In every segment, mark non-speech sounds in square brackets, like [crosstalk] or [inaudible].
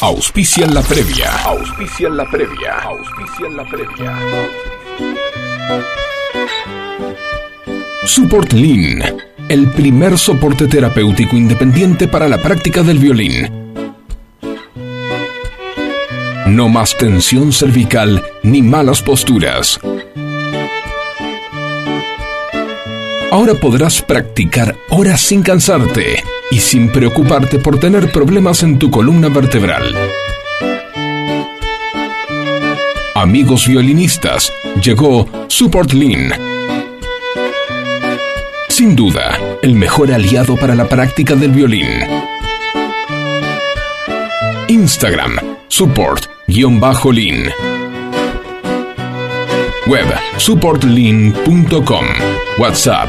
Auspician la previa. Auspician la previa. Auspician la previa. Support Lean, el primer soporte terapéutico independiente para la práctica del violín. No más tensión cervical ni malas posturas. Ahora podrás practicar horas sin cansarte y sin preocuparte por tener problemas en tu columna vertebral. Amigos violinistas, llegó Support Lean. Sin duda, el mejor aliado para la práctica del violín. Instagram, support-lean. Web, supportlean.com. WhatsApp,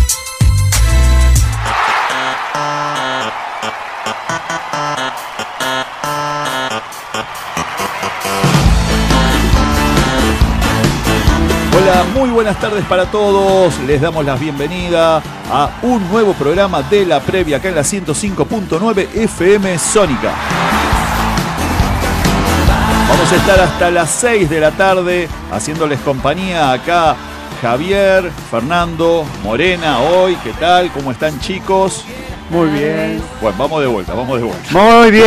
Muy buenas tardes para todos. Les damos la bienvenida a un nuevo programa de la previa acá en la 105.9 FM Sónica. Vamos a estar hasta las 6 de la tarde haciéndoles compañía acá Javier, Fernando, Morena hoy. ¿Qué tal? ¿Cómo están chicos? Muy bien. Bueno, vamos de vuelta, vamos de vuelta. Muy bien.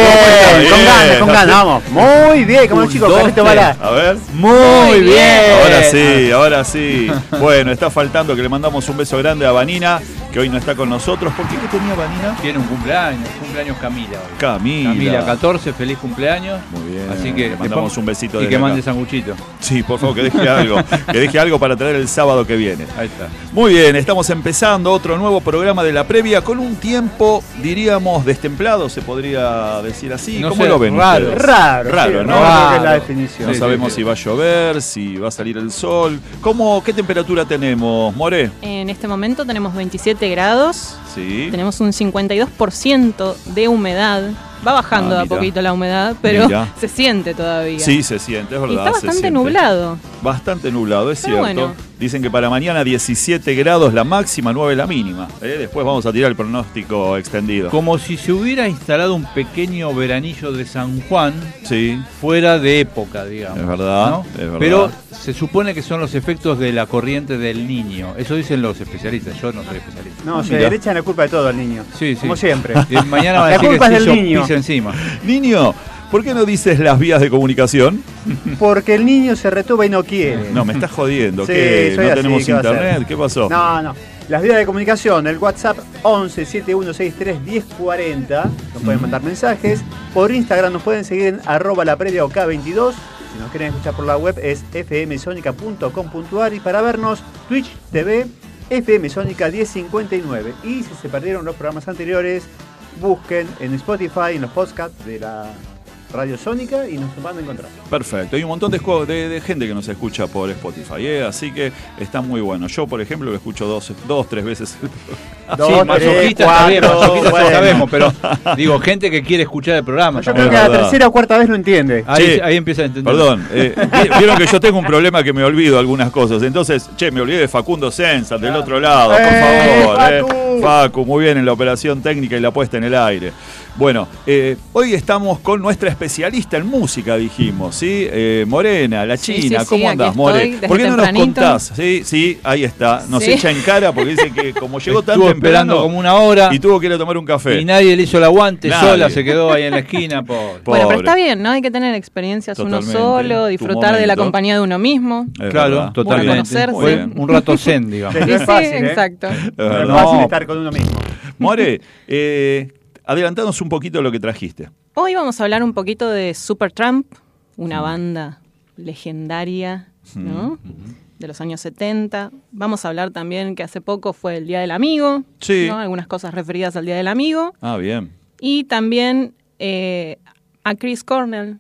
Bien. Con ganas, con ganas, vamos. Muy bien, como los chicos, dos, Carlito. Bala. A ver. Muy bien. Ahora sí, ahora sí. Bueno, está faltando que le mandamos un beso grande a Vanina, que hoy no está con nosotros. ¿Por qué? ¿Qué tenía Vanina? Tiene un cumpleaños, cumpleaños Camila hoy. Camila. Camila 14, feliz cumpleaños. Muy bien. Así que le mandamos después- un besito Y que acá. mande sanguchito. Sí, por favor, que deje algo. [laughs] que deje algo para traer el sábado que viene. Ahí está. Muy bien, estamos empezando otro nuevo programa de la previa con un tiempo, diríamos, destemplado, se podría decir así. No ¿Cómo sé, lo ven raro. ustedes? Raro, Raro, sí, ¿no? raro que es Raro. la definición. No Sí, sabemos sí, si va a llover, si va a salir el sol. ¿Cómo, ¿Qué temperatura tenemos, More? En este momento tenemos 27 grados, Sí. tenemos un 52% de humedad. Va bajando Ah, a poquito la humedad, pero Mira. [laughs] se siente todavía. Sí, se siente, es y verdad. está se bastante nublado. Bastante nublado, es Pero cierto. bueno. Dicen que para mañana 17 grados la máxima, 9 la mínima. ¿eh? Después vamos a tirar el pronóstico extendido. Como si se hubiera instalado un pequeño veranillo de San Juan Sí, fuera de época, digamos. Es verdad, ¿no? es verdad. Pero se supone que son los efectos de la corriente del niño. Eso dicen los especialistas. Yo no soy especialista. No, se Mirá. le echan la culpa de todo al niño. Sí, sí. Como siempre. Y mañana [laughs] va a La decir que culpa es se del niño. Encima. Niño, ¿por qué no dices las vías de comunicación? Porque el niño se retuba y no quiere. No, me estás jodiendo. Sí, ¿Qué? ¿No así, tenemos internet? ¿Qué pasó? No, no. Las vías de comunicación, el WhatsApp 11 7163 1040. Nos pueden mandar mensajes. Por Instagram nos pueden seguir en arroba la previa OK22. Si nos quieren escuchar por la web es fmsonica.com.ar y para vernos Twitch TV FM Sónica 1059. Y si se perdieron los programas anteriores, busquen en Spotify, en los podcasts de la Radio Sónica y nos van a encontrar. Perfecto. Hay un montón de, escu- de- de gente que nos escucha por Spotify, ¿eh? así que está muy bueno. Yo, por ejemplo, lo escucho dos, dos tres veces. [laughs] Dos, sí, tres, masoquista está bien, cuatro, masoquista bueno. ya sabemos, pero [laughs] digo, gente que quiere escuchar el programa. Yo creo que la tercera o cuarta vez lo entiende. Ahí, ahí empieza a entender. Perdón, eh, [laughs] vi- vieron que yo tengo un problema que me olvido algunas cosas. Entonces, che, me olvidé de Facundo Sensa, del otro lado, por ¡Eh, favor. Facu, muy bien en la operación técnica y la puesta en el aire. Bueno, eh, hoy estamos con nuestra especialista en música, dijimos, ¿sí? Eh, Morena, la Sí, China, sí, sí, ¿cómo aquí andás, More? ¿Por qué no nos contás? Sí, sí, ahí está. Nos Sí. echa en cara porque dice que como llegó tan Estuvo temprano esperando como una hora y tuvo que ir a tomar un café. y nadie le hizo el aguante, Nadie. sola se quedó ahí en la esquina. [laughs] Por... Bueno, pero Pobre. está bien, ¿no? Hay que tener experiencias Totalmente. uno solo, disfrutar de la compañía de uno mismo. Es Claro, verdad. totalmente. Un rato zen, [laughs] digamos. Sí. Es sí, fácil, ¿eh? exacto. Es No fácil estar con uno mismo. More, [laughs] eh, adelantanos un poquito lo que trajiste. Hoy vamos a hablar un poquito de Supertramp, una banda legendaria, ¿no? De los años 70. Vamos a hablar también que hace poco fue el Día del Amigo, Sí. ¿no? Algunas cosas referidas al Día del Amigo. Ah, bien. Y también eh, a Chris Cornell,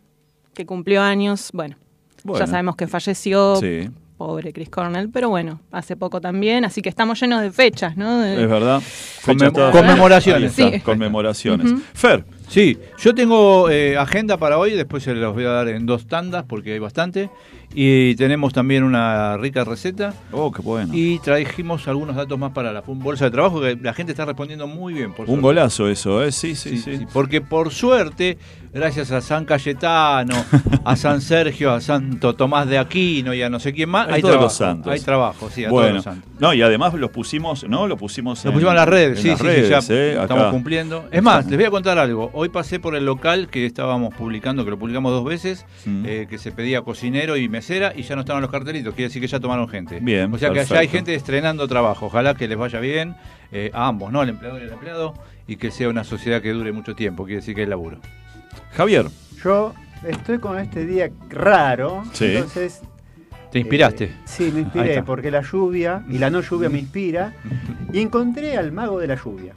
que cumplió años. Bueno, Bueno. ya sabemos que falleció. Sí. Pobre Chris Cornell, pero bueno, hace poco también, así que estamos llenos de fechas, ¿no? De- Es verdad. Conmem- conmemoraciones. Sí. Conmemoraciones. Fer, Sí, yo tengo eh, agenda para hoy, después se los voy a dar en dos tandas porque hay bastante. Y tenemos también una rica receta. oh, qué bueno. Y trajimos algunos datos más para la bolsa de trabajo que la gente está respondiendo muy bien. Por Un suerte. golazo eso, ¿eh? Sí, sí, Sí, sí. sí, Porque por suerte, gracias a San Cayetano, a San Sergio, a Santo Tomás de Aquino y a no sé quién más, hay todos trabajo. los santos. Hay trabajo, sí, a todos Bueno, los santos. no, y además los pusimos, ¿no? Lo pusimos Lo pusimos en las redes, sí, las sí, redes, sí, ya ¿eh? estamos Acá. cumpliendo. Es más, les voy a contar algo. Hoy pasé por el local que estábamos publicando, que lo publicamos dos veces, Mm. eh, que se pedía cocinero y mesera y ya no estaban los cartelitos. Quiere decir que ya tomaron gente. Bien, O sea que allá hay gente estrenando trabajo. Ojalá que les vaya bien eh, a ambos, ¿no? Al empleador y al empleado y que sea una sociedad que dure mucho tiempo. Quiere decir que hay laburo. Javier, Yo estoy con este día raro, Sí. entonces... ¿Te inspiraste? eh, sí, me inspiré porque la lluvia y la no lluvia me inspira [laughs] y encontré al mago de la lluvia.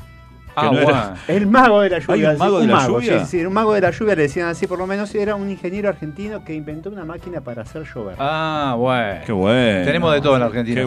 Ah, no era- bueno. El mago de la lluvia. un sí, mago de la lluvia? Sí, sí, un mago de la lluvia le decían así, por lo menos era un ingeniero argentino que inventó una máquina para hacer llover. Ah, bueno. qué bueno. Tenemos de todo en la Argentina.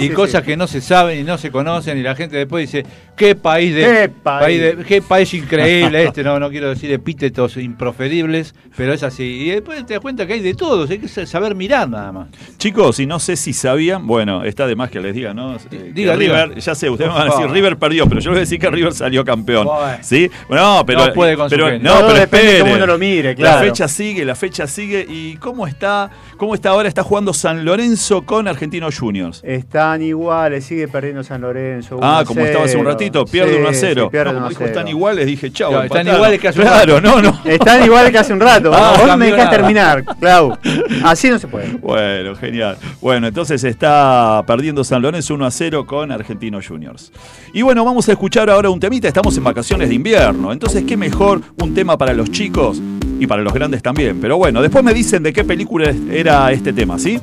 Y sí, cosas sí. que no se saben y no se conocen y la gente después dice qué país de Qué país. de- qué país increíble este no no quiero decir epítetos improferibles pero es así y después te das cuenta que hay de todos hay que saber mirar nada más Chicos, y no sé si sabían, bueno, está de más que les diga, ¿no? Eh, diga, River, diga. ya sé, ustedes me van a decir. River perdió, pero yo les voy a decir que River salió campeón. ¿Sí? No, pero. No puede con su pero, gente. no, Todo pero depende cómo uno lo mire, La claro. fecha sigue, la fecha sigue. ¿Y cómo está? ¿Cómo está ahora? Está jugando San Lorenzo con Argentinos Juniors. Están iguales, sigue perdiendo San Lorenzo. 1 Ah, como estaba hace un 0. ratito, pierde Sí, 1 a 0. sí, pierde No, 1 como a dijo, 0. están iguales, dije, chau. Claro, están iguales que hace un Claro, rato. no, no. Están iguales que hace un rato. [laughs] Ah, Vos me dejás nada. terminar, Clau. Así no se puede. Bueno, genial. Bueno, entonces está perdiendo San Lorenzo 1 a 0 con Argentinos Juniors. Y bueno, vamos a escuchar ahora un temita. Estamos en vacaciones de invierno. Entonces, ¿qué mejor un tema para los chicos y para los grandes también? Pero bueno, después me dicen de qué película era este tema, ¿sí?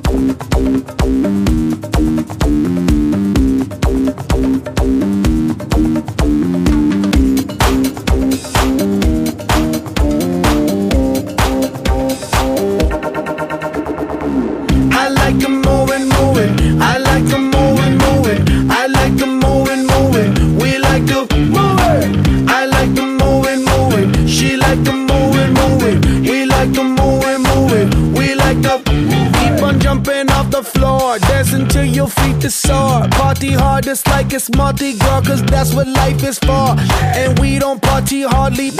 Party hard, it's like it's Mardi Gras, cause that's what life is for. And we don't party hardly,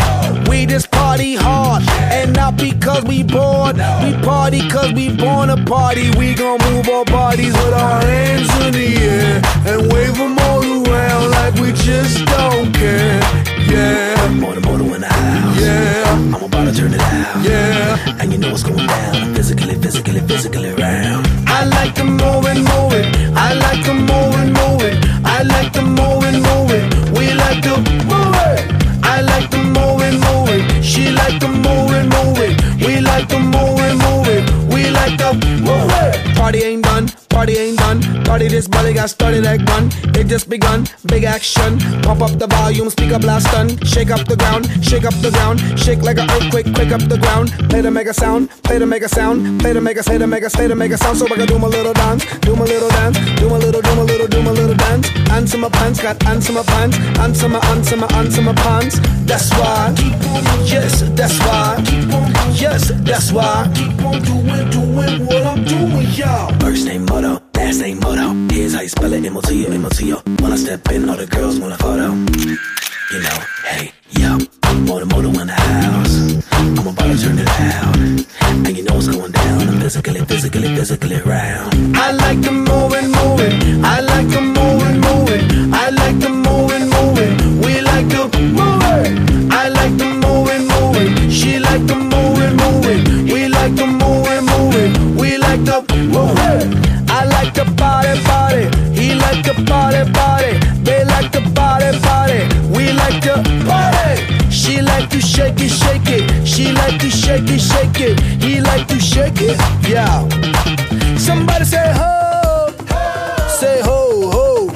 we just party hard. And not because we bored, we party cause we born to party. We gon' move our bodies with our hands in the air and wave them all around like we just don't care. Yeah, Motor, motor in the house. yeah, I'm about to turn it out. yeah. And you know what's going down. Physically, physically, physically round. I like them moving, moving. I like to move and move it. I like to move and move it. We like to move it. I like to move and move it. She like to move and move it. We like to move and move it. We like to move it. Party ain't done. Party ain't done Party this body got started like one. It just begun. Big action. Pump up the volume. Speak up last stun. Shake up the ground. Shake up the ground. Shake like an earthquake. Quick up the ground. Play to make a sound. Play to make a sound. Play to make a play to make a play to make a sound. So I can do my little dance. Do my little dance. Do my little, do my little, do my little dance. Answer my pants. Got answer my pants. Answer my, answer my, answer my pants. That's why. Yes, that's why. Yes, that's why. Keep on doing, doing what I'm doing, y'all. First name Moto, last name Moto. Here's how you spell it, M-O-T-O, M-O-T-O. When I step in, all the girls want a photo. You know, hey, yo, Moto, Moto in the house. I'm about to turn it out. And you know what's going down. I'm physically, physically, physically round. I like them moving, moving. I like them moving, shake it, shake it. He like to shake it, yeah. Somebody say ho, say ho, ho.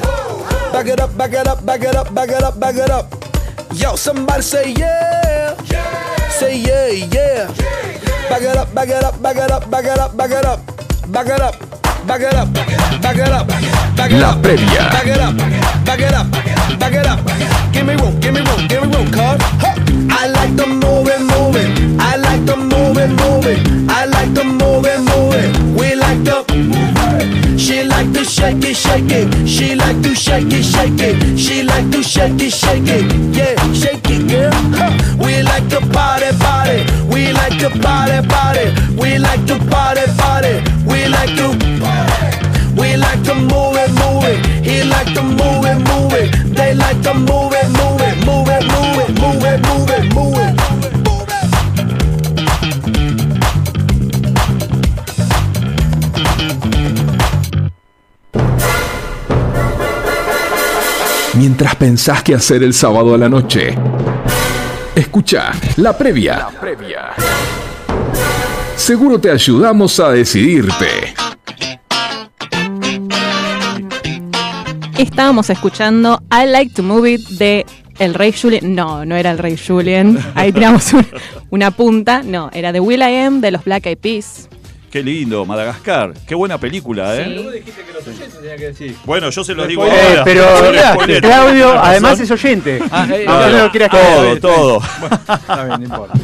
Back it up, back it up, back it up, back it up, back it up. Yo, somebody say yeah, say yeah, yeah. Back it up, back it up, back it up, back it up, back it up, back it up. Back it up, back it up, back it up, back it up, back it up, back it up. Give me room, give me room, give me room, cuz. I like the moving, moving move it, move it. I like to move it, move it. We like to. She like to shake it, shake it. She like to shake it, shake it. She like to shake it, shake it. Yeah, shake it, girl. We like to party, party. We like to party, party. We like to party, party. We like to. We like to move it, move it. He like to move it, move it. They like to move it, move it, Mientras pensás qué hacer el sábado a la noche. Escucha la previa. Seguro te ayudamos a decidirte. Estábamos escuchando I Like to Move It de El Rey Julien. No, no era El Rey Julien. Ahí tiramos un- una punta. No, era de Will I Am de los Black Eyed Peas. Qué lindo, Madagascar. Qué buena película, ¿eh? Sí. dijiste que los oyentes tenían que decir. Bueno, yo se los digo Eh, ahora. pero Spoiler. Claudio, además es oyente. Ah, eh, No, ah, no lo quieras Todo, todo. [laughs] Está bien, no importa.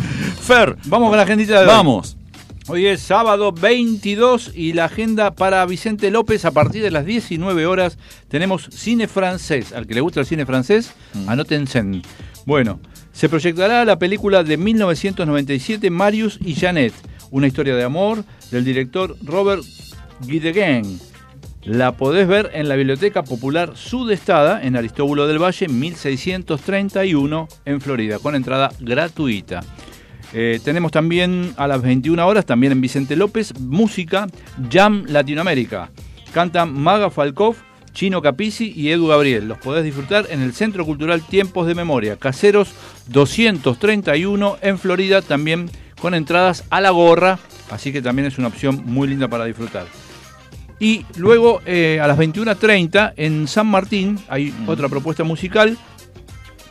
Fer, Vamos con la agendita de hoy. vamos. Hoy es sábado 22 y la agenda para Vicente López a partir de las 19 horas tenemos cine francés. Al que le gusta el cine francés, anótense. Bueno, se proyectará la película de 1997 Marius y Janet, una historia de amor del director Robert Guideguin. La podés ver en la Biblioteca Popular Sudestada en Aristóbulo del Valle 1631 en Florida, con entrada gratuita. Eh, tenemos también a las 21 horas, también en Vicente López, música Jam Latinoamérica. Cantan Maga Falkov, Chino Capici y Edu Gabriel. Los podés disfrutar en el Centro Cultural Tiempos de Memoria, Caseros 231 en Florida, también con entradas a la gorra, así que también es una opción muy linda para disfrutar. Y luego eh, a las 21.30 en San Martín hay otra propuesta musical,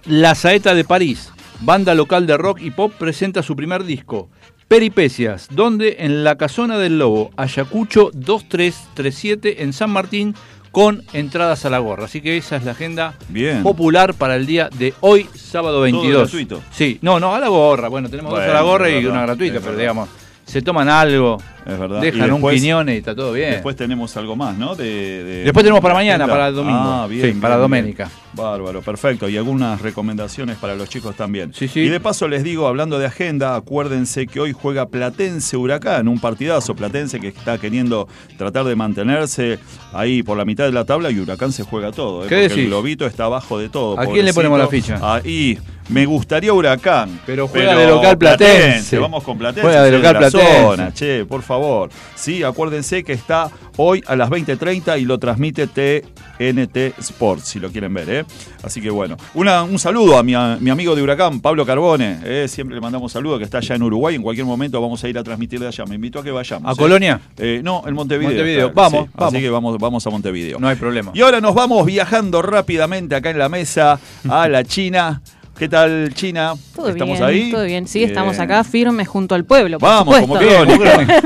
La Saeta de París, banda local de rock y pop, presenta su primer disco, Peripecias, donde en la Casona del Lobo, Ayacucho 2337 en San Martín, con entradas a la gorra. Así que esa es la agenda Bien. popular para el día de hoy, sábado 22. gratuito? Sí, no, no, a la gorra. Bueno, tenemos dos a la gorra y una gratuita, pero digamos, se toman algo, Es verdad. dejan Y un después- piñón y está todo bien. Después tenemos algo más, ¿no? De, de- Después tenemos para mañana, para el domingo. Ah, bien. Sí, para bien. Doménica. Bárbaro, perfecto. Y algunas recomendaciones para los chicos también. Sí, sí. Y de paso les digo, hablando de agenda, acuérdense que hoy juega Platense Huracán, un partidazo. Platense que está queriendo tratar de mantenerse ahí por la mitad de la tabla y Huracán se juega todo. ¿eh? ¿Qué Porque decís? el globito está abajo de todo. ¿A quién le ponemos la ficha? Ahí. Me gustaría Huracán. Pero juega de local Platense. Vamos con Platense. Juega de local la Platense. zona, che, por favor. Sí, acuérdense que está hoy a las 20.30 y lo transmite TNT Sports, si lo quieren ver. ¿eh? Así que bueno, Una- un saludo a mi, a mi amigo de Huracán, Pablo Carbone. ¿eh? Siempre le mandamos saludos, que está allá en Uruguay. En cualquier momento vamos a ir a transmitir de allá. Me invito a que vayamos. ¿A ¿eh? Colonia? Eh, no, en Montevideo. Montevideo. está, Vamos, sí. vamos. Así que vamos, vamos a Montevideo. No hay problema. Y ahora nos vamos viajando rápidamente acá en la mesa a la China. ¿Qué tal, China? Todo ¿Estamos bien, ahí? todo bien. Sí, estamos acá firmes junto al pueblo. por Vamos, como supuesto. Colonia.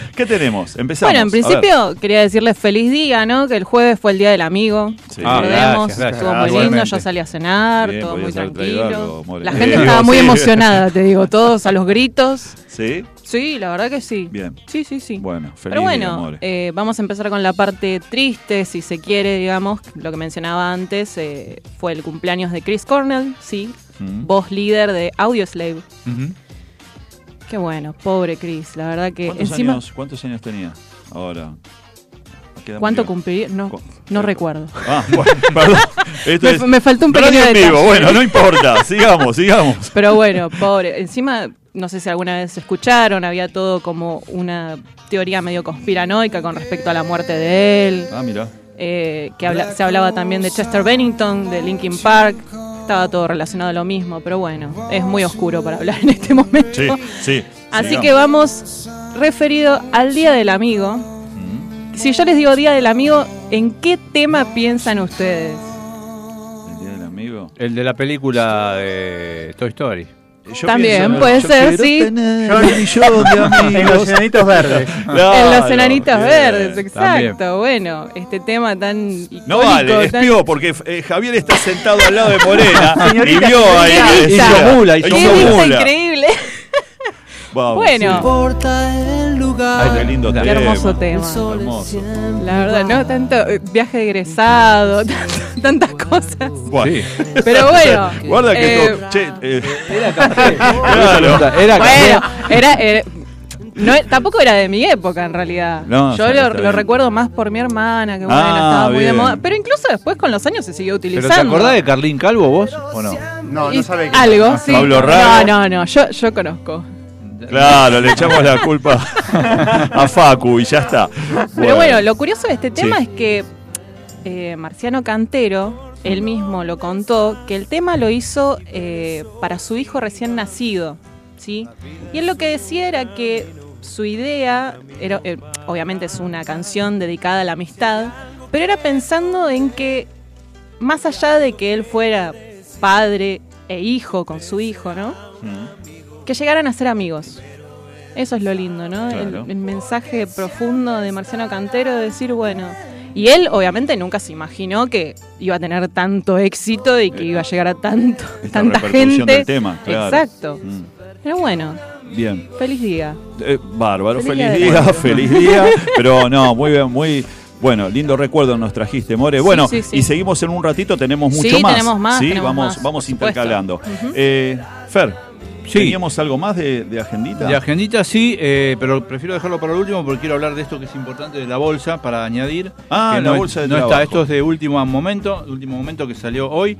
[laughs] ¿Qué tenemos? Empezamos. Bueno, en principio quería decirles feliz día, ¿no? Que el jueves fue el día del amigo. Sí. Ah, gracias, gracias. estuvo Ah, muy lindo, igualmente. yo salí a cenar, Bien, todo muy tranquilo. algo. La Eh, gente digo, estaba muy sí. emocionada, te digo, todos a los gritos. ¿Sí? Sí, la verdad que sí. Bien. Sí, sí, sí. Bueno, feliz Pero bueno, eh, vamos a empezar con la parte triste, si se quiere, digamos. Lo que mencionaba antes eh, fue el cumpleaños de Chris Cornell, sí, Mm. voz líder de Audioslave. Ujú. Qué bueno, pobre Chris, la verdad que ¿Cuántos, encima... años, ¿Cuántos años tenía ahora? ¿Qué edad ¿Cuánto cumpliría? No, Cu- no recuerdo. Ah, [laughs] bueno, perdón. Esto Me- es me faltó un pequeño en vivo. Bueno, no importa. Sigamos, sigamos. Pero bueno, pobre. Encima, no sé si alguna vez escucharon, había todo como una teoría medio conspiranoica con respecto a la muerte de él. Ah, mira. eh, que habla- se hablaba también de Chester Bennington, de Linkin Park. Estaba todo relacionado a lo mismo, pero bueno, es muy oscuro para hablar en este momento. Sí, sí. Así que vamos referido al Día del Amigo. Mm. Si yo les digo Día del Amigo, ¿en qué tema piensan ustedes? El día del amigo. El de la película de Toy Story. Yo También, pienso, puede yo ser, sí. tener Yo- millón de [laughs] En los amigos. enanitos verdes. [laughs] Claro, en los enanitos bien. verdes, exacto. También. Bueno, este tema tan icónico. No vale, tan- espió, porque eh, Javier está sentado al lado de Morena [laughs] y vio ahí. Hizo mula, hizo ¡Qué hizo vista mula. increíble! Vamos, Bueno. importa el lugar. Ay, qué lindo Qué tema. hermoso tema. Hermoso. La verdad, ¿no? Tanto eh, viaje de egresado, [laughs] tanto- tantas cosas. Bueno. Sí. Pero bueno. [laughs] Guarda que eh, che, eh, Era café. [laughs] Claro. Era Bueno, café. era, era- no, tampoco era de mi época en realidad. No, Yo lo, recuerdo más por mi hermana, que bueno, Ah, estaba muy de moda. Pero incluso después con los años se siguió ¿Pero utilizando. te acordás de Carlín Calvo vos o no? No, no sabe qué. Algo, sí. Pablo Rago. No, no, no, yo, yo conozco. Claro, le echamos la culpa a Facu y ya está. Pero bueno, lo curioso de este tema Sí. es que eh, Marciano Cantero, él mismo lo contó, que el tema lo hizo eh, para su hijo recién nacido, ¿sí? Y él lo que decía era que su idea, era, eh, obviamente es una canción dedicada a la amistad, pero era pensando en que más allá de que él fuera padre e hijo con su hijo, ¿no? Mm. Que llegaran a ser amigos. Eso es lo lindo, ¿no? El- Claro. El, mensaje profundo de Marciano Cantero de decir, bueno, y él obviamente nunca se imaginó que iba a tener tanto éxito y que iba a llegar a tanto, Esta tanta gente. del tema, claro. Exacto. Mm. Pero bueno, Bien. feliz día. Eh, bárbaro, Feliz feliz, día feliz día. [laughs] Pero no, muy bien, muy. Bueno, lindo recuerdo nos trajiste, More. Bueno, sí, sí. y seguimos en un ratito, tenemos mucho Sí, más. tenemos más, Sí, tenemos vamos, más, vamos intercalando. Eh, Fer, Sí. ¿teníamos algo más de, de agendita? De agendita sí, eh, pero prefiero dejarlo para el último porque quiero hablar de esto que es importante de la bolsa para añadir. Ah, que la no es- bolsa de no trabajo. está, esto es de último momento, de último momento que salió hoy.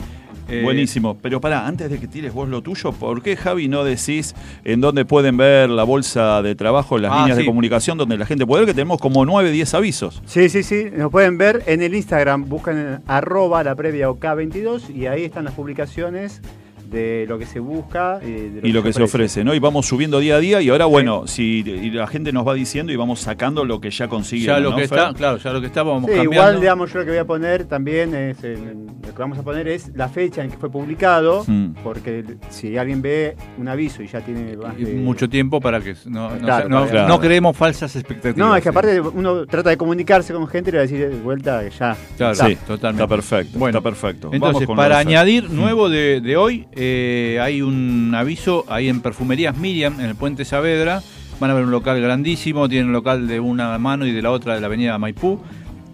Eh, Buenísimo. Pero pará, antes de que tires vos lo tuyo, ¿por qué, Javi, no decís en dónde pueden ver la bolsa de trabajo, las Ah, líneas de comunicación donde la gente puede ver? Que tenemos como 9, 10 avisos. Sí, sí, sí. Nos pueden ver en el Instagram. Buscan en arroba la previa OK22 y ahí están las publicaciones de lo que se busca eh, de y lo que se ofrece, ¿no? Y vamos subiendo día a día y ahora, bueno, si y la gente nos va diciendo y vamos sacando lo que ya consigue. Ya lo ¿no, que Fer? está, claro, ya lo que está vamos Sí, cambiando. igual, digamos, yo lo que voy a poner también es, eh, lo que vamos a poner es la fecha en que fue publicado, Mm. porque si alguien ve un aviso y ya tiene más Y de- mucho tiempo para que no, no, Claro, no- claro. no creemos falsas expectativas. No, es que sí. aparte uno trata de comunicarse con gente y le va a decir de vuelta que ya. Claro, está. sí, totalmente. Está perfecto, Bueno, está perfecto. Vamos Entonces, con para añadir nuevo de, de hoy, eh, hay un aviso ahí en Perfumerías Miriam, en el Puente Saavedra. Van a ver un local grandísimo, tienen un local de una mano y de la otra de la avenida Maipú.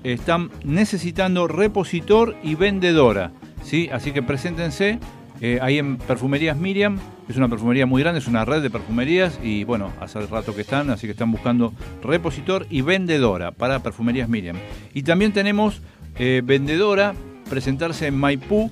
Están necesitando repositor y vendedora, ¿sí? Así que preséntense eh, ahí en Perfumerías Miriam. Es una perfumería muy grande, es una red de perfumerías y bueno, hace rato que están, así que están buscando repositor y vendedora para Perfumerías Miriam. Y también tenemos eh, vendedora, presentarse en Maipú,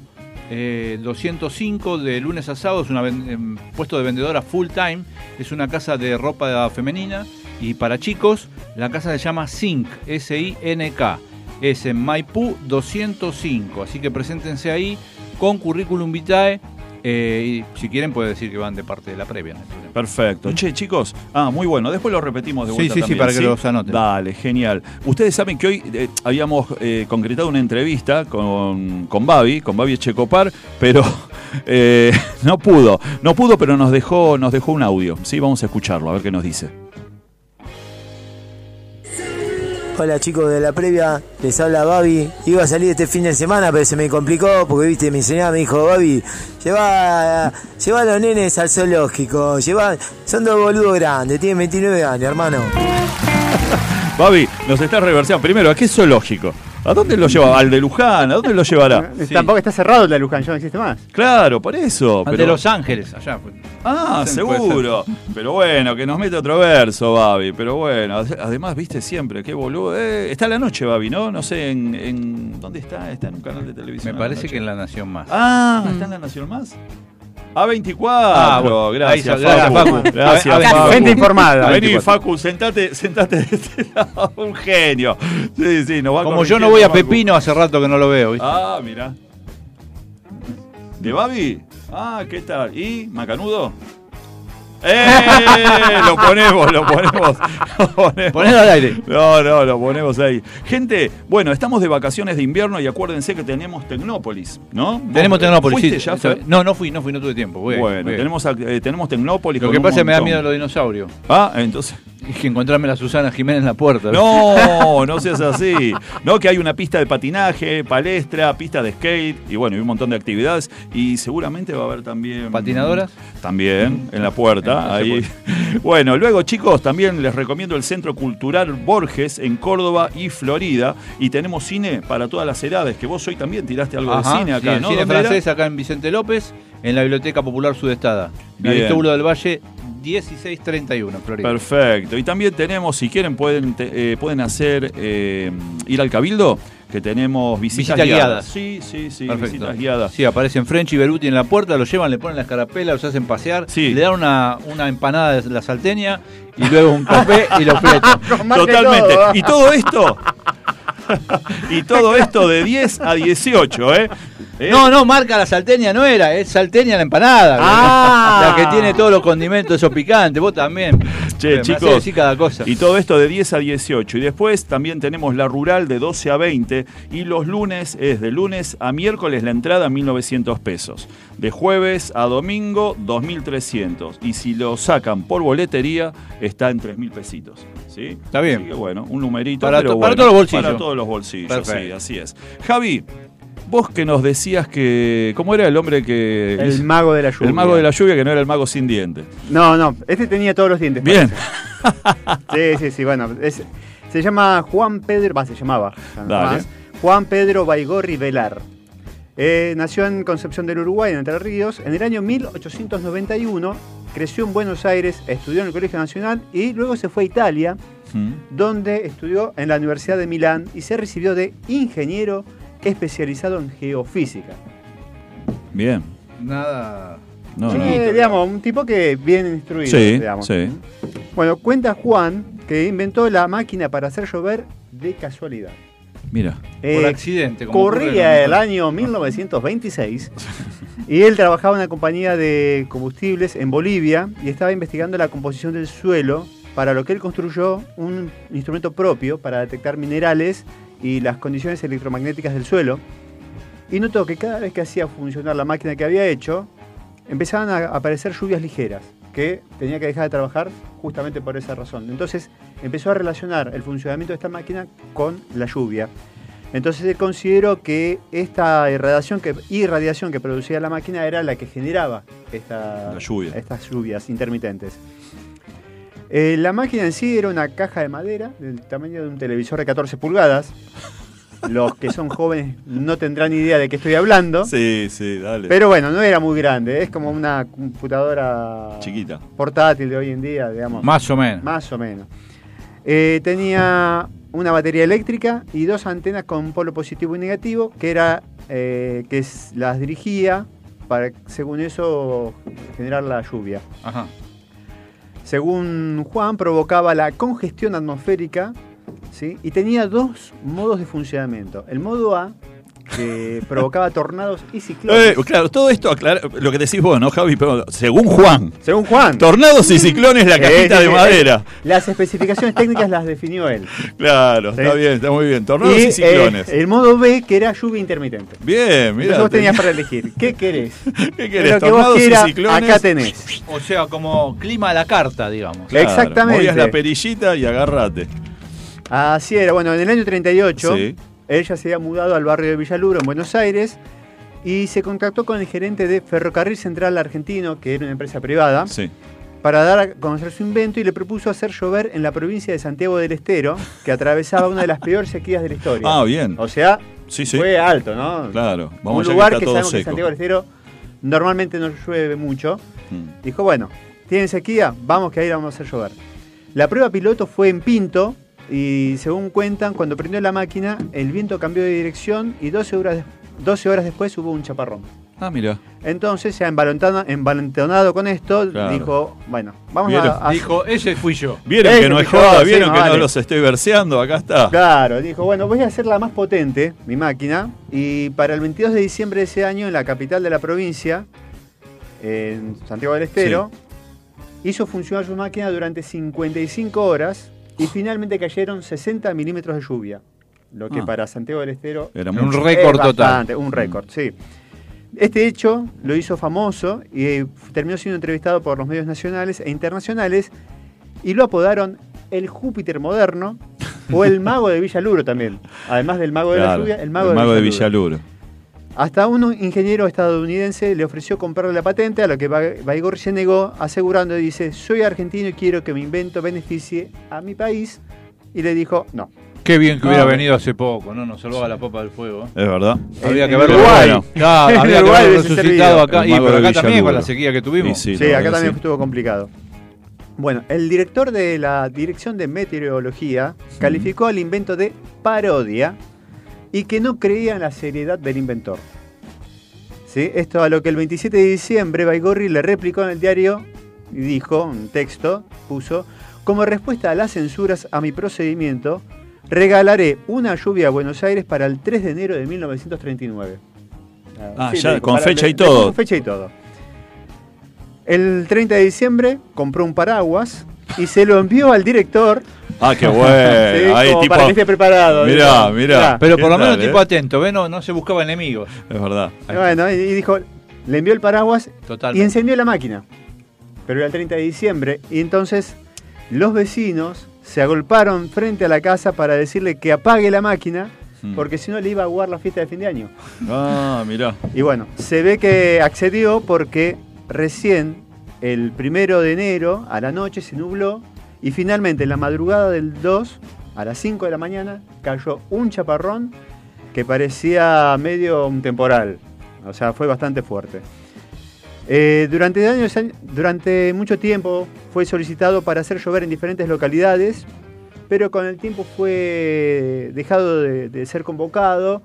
eh, 205 de lunes a sábado, es un puesto de vendedora full time, es una casa de ropa femenina y para chicos, la casa se llama Zinc, S-I-N-K, es en Maipú 205, así que preséntense ahí con currículum vitae eh, y si quieren puede decir que van de parte de la previa. no. Perfecto. Che, chicos, ah, muy bueno. Después lo repetimos de Sí, vuelta sí, sí, también, para que los anoten. Dale, genial. Ustedes saben que hoy eh, habíamos eh, concretado una entrevista con, con Babi, con Babi Echecopar, pero [laughs] [laughs] no pudo. No pudo, pero nos dejó, nos dejó un audio. Sí, vamos a escucharlo, a ver qué nos dice. Hola chicos de la previa, les habla Babi. Iba a salir este fin de semana, pero se me complicó porque viste, mi señora me dijo, Babi, lleva, lleva a los nenes al zoológico, lleva, son dos boludos grandes, tienen 29 años, hermano. [laughs] Babi, nos está reverseando. Primero, ¿a qué zoológico? ¿A dónde lo lleva? ¿Al de Luján? ¿A dónde lo llevará? Eh, Tampoco está cerrado el de Luján, ya no existe más. Claro, por eso. Al de Los Ángeles, allá. pues. Ah, seguro. Pero bueno, que nos mete otro verso, Babi. Pero bueno, ade- además, viste siempre, qué boludo. Eh, está la noche, Babi, ¿no? No sé en, en- ¿Dónde está? Está en un canal de televisión. Me parece que en La Nación Más. Ah, ¿está en la Nación Más? A24. Ah, bueno. gracias, Facu. gracias, Facu. Gracias, A ver, Facu. Gente informada. Vení, 24. Facu, sentate, sentate de este [laughs] lado. Un genio. Sí, sí, nos va Como yo no voy a Pepino, hace rato que no lo veo. ¿viste? Ah, mira. ¿De Babi? Ah, ¿qué tal? ¿Y Macanudo? ¡Eh! Lo ponemos, lo ponemos. [laughs] Lo ponemos. Ponelo al aire. No, no, lo ponemos ahí. Gente, bueno, estamos de vacaciones de invierno y acuérdense que tenemos Tecnópolis, ¿no? Tenemos ¿Vos Tecnópolis, sí. ya? No, no fui, no fui, no tuve tiempo. Voy, Bueno, voy. tenemos, eh, tenemos Tecnópolis. Lo que pasa es que me da miedo los dinosaurios. Ah, entonces. Y que encontrarme a la Susana Jiménez en la puerta. No, no seas así. No, que hay una pista de patinaje, palestra, pista de skate y bueno, y un montón de actividades. Y seguramente va a haber también. ¿Patinadoras? También, en la puerta. Ahí. Bueno, luego, chicos, también les recomiendo el Centro Cultural Borges en Córdoba y Florida. Y tenemos cine para todas las edades, que vos hoy también tiraste algo Ajá, de cine acá, sí, ¿no? Cine francés acá en Vicente López, en la Biblioteca Popular Sudestada. En. Aristóbulo del Valle 1631, Florida. Perfecto. Y también tenemos, si quieren, pueden, te- eh, pueden hacer eh, ir al Cabildo, que tenemos visitas, Visitas guiadas. guiadas. Sí, sí, sí, Perfecto. visitas guiadas. Sí, aparecen French y Beruti en la puerta, los llevan, le ponen la escarapela, los hacen pasear, Sí. le dan una, una empanada de la salteña y luego un café y los [laughs] fletan. Totalmente. todo. Y todo esto. [laughs] y todo esto de 10 a 18, ¿eh? ¿Eh? No, no, marca la salteña no era, es salteña la empanada. Ah. La que tiene todos los condimentos esos picantes, vos también. Che, Me chicos. decir cada cosa. Y todo esto de 10 a 18. Y después también tenemos la rural de 12 a 20. Y los lunes es de lunes a miércoles la entrada 1.900 pesos. De jueves a domingo 2.300. Y si lo sacan por boletería está en 3.000 pesitos. ¿Sí? Está bien. Así que bueno, un numerito. Para pero to- para bueno, todos los bolsillos. Para todos los bolsillos, sí, así es. Javi, vos que nos decías que... ¿Cómo era el hombre que... El mago de la lluvia. El mago de la lluvia que no era el mago sin dientes. No, no, este tenía todos los dientes. Bien. Sí, sí, sí, bueno. es- se llama Juan Pedro, va, se llamaba. Dale. más, Juan Pedro Baigorri Velar. Eh, nació en Concepción del Uruguay, en Entre Ríos. En el año 1891 creció en Buenos Aires, estudió en el Colegio Nacional y luego se fue a Italia, Mm. donde estudió en la Universidad de Milán y se recibió de ingeniero especializado en geofísica. Bien. Nada. No, Sí, no. digamos, un tipo que bien instruido, Sí, digamos. sí. Bueno, cuenta Juan que inventó la máquina para hacer llover de casualidad. Mira. Por Eh, accidente. como corría el año [laughs] 1926 y él trabajaba en una compañía de combustibles en Bolivia y estaba investigando la composición del suelo para lo que él construyó un instrumento propio para detectar minerales y las condiciones electromagnéticas del suelo. Y notó que cada vez que hacía funcionar la máquina que había hecho, empezaban a aparecer lluvias ligeras, que tenía que dejar de trabajar justamente por esa razón. Entonces empezó a relacionar el funcionamiento de esta máquina con la lluvia. Entonces él consideró que esta irradiación que, irradiación que producía la máquina era la que generaba esta- La lluvia. estas lluvias intermitentes. Eh, la máquina en sí era una caja de madera del tamaño de un televisor de 14 pulgadas. Los que son jóvenes no tendrán idea de qué estoy hablando. Sí, sí, dale. Pero bueno, no era muy grande, es como una computadora Chiquita. portátil de hoy en día, digamos. Más o menos. Más o menos. Eh, tenía una batería eléctrica y dos antenas con polo positivo y negativo, que era eh, que las dirigía para, según eso, generar la lluvia. Ajá. Según Juan, provocaba la congestión atmosférica ¿sí? y tenía dos modos de funcionamiento. El modo A, que [laughs] provocaba tornados y ciclones. Eh, claro, todo esto aclara lo que decís vos, ¿no, Javi? Pero según Juan, Según Juan. tornados y ciclones, la cajita de madera. Las especificaciones técnicas las definió él. Claro, Sí. está bien, está muy bien. Tornados y, Y, eh, ciclones. el modo B, que era lluvia intermitente. bien, Entonces mira. vos tenías para elegir. ¿Qué querés? [laughs] ¿Qué querés? Lo que vos Tornados y ciclones. acá tenés. O sea, como clima a la carta, digamos. Claro, Exactamente. Movías la perillita y agárrate. Así era. Bueno, en el año 38, Sí. ella se había mudado al barrio de Villaluro, en Buenos Aires, y se contactó con el gerente de Ferrocarril Central Argentino, que era una empresa privada, Sí. para dar a conocer su invento y le propuso hacer llover en la provincia de Santiago del Estero, que atravesaba una de las peores sequías de la historia. Ah, bien. O sea, Sí, sí. fue alto, ¿no? Claro. Vamos un lugar que que, sabemos que seco. Santiago del Estero normalmente no llueve mucho. Mm. Dijo, bueno, ¿tienen sequía? Vamos que ahí la vamos a hacer llover. La prueba piloto fue en Pinto y según cuentan, cuando prendió la máquina, el viento cambió de dirección y 12 horas, des- 12 horas después hubo un chaparrón. Ah, mira. Entonces, ya envalentonado, envalentonado con esto, Claro. dijo, bueno, vamos a, a- Dijo, ese fui yo. Vieron Ese que no es joda, sí, vieron no que no vale. los estoy verseando, acá está. Claro, dijo, bueno, voy a hacerla más potente, mi máquina, y para el 22 de diciembre de ese año, en la capital de la provincia, en Santiago del Estero, hizo funcionar su máquina durante 55 horas y finalmente cayeron 60 milímetros de lluvia. Lo que Ah. para Santiago del Estero Era Un récord total. Un récord, sí. Este hecho lo hizo famoso y eh, terminó siendo entrevistado por los medios nacionales e internacionales y lo apodaron el Júpiter moderno o el [laughs] mago de Villaluro también. Además del mago de la lluvia, el mago, de, de Villaluro. Villaluro. Hasta un ingeniero estadounidense le ofreció comprarle la patente, a lo que Ba- Baigorri se negó, asegurando, dice, soy argentino y quiero que mi invento beneficie a mi país. Y le dijo, no. Qué bien que hubiera Ah, venido hace poco, ¿no? Nos salvaba la papa del fuego. Es verdad. Había que haberlo Uruguay. [laughs] había que haberlo resucitado acá. El Y de acá también con la sequía que tuvimos. Y sí, acá también sí. estuvo complicado. Bueno, el director de la Dirección de Meteorología calificó al invento de parodia y que no creía en la seriedad del inventor. ¿Sí? Esto a lo que el 27 de diciembre Baigorri le replicó en el diario y dijo, un texto, puso, como respuesta a las censuras a mi procedimiento, regalaré una lluvia a Buenos Aires para el 3 de enero de 1939. Ah, Sí, ya, dijo, con fecha y todo. Con fecha y todo. El 30 de diciembre compró un paraguas y se lo envió al director. Ah, qué [laughs] Sí, bueno. Ahí, como tipo. para que esté preparado. Mirá, digo. mirá. Pero ¿Qué por lo menos tal, tipo eh? atento, ¿ves? No, no se buscaba enemigos. Es verdad. Bueno, y y dijo, le envió el paraguas y Totalmente. encendió la máquina. Pero era el 30 de diciembre y entonces los vecinos se agolparon frente a la casa para decirle que apague la máquina Mm. porque si no le iba a aguar la fiesta de fin de año. Ah, mirá. Y bueno, se ve que accedió porque recién el primero de enero a la noche se nubló y finalmente en la madrugada del 2 a las 5 de la mañana cayó un chaparrón que parecía medio un temporal. O sea, fue bastante fuerte. Eh, durante, años, durante mucho tiempo fue solicitado para hacer llover en diferentes localidades, pero con el tiempo fue dejado de, de ser convocado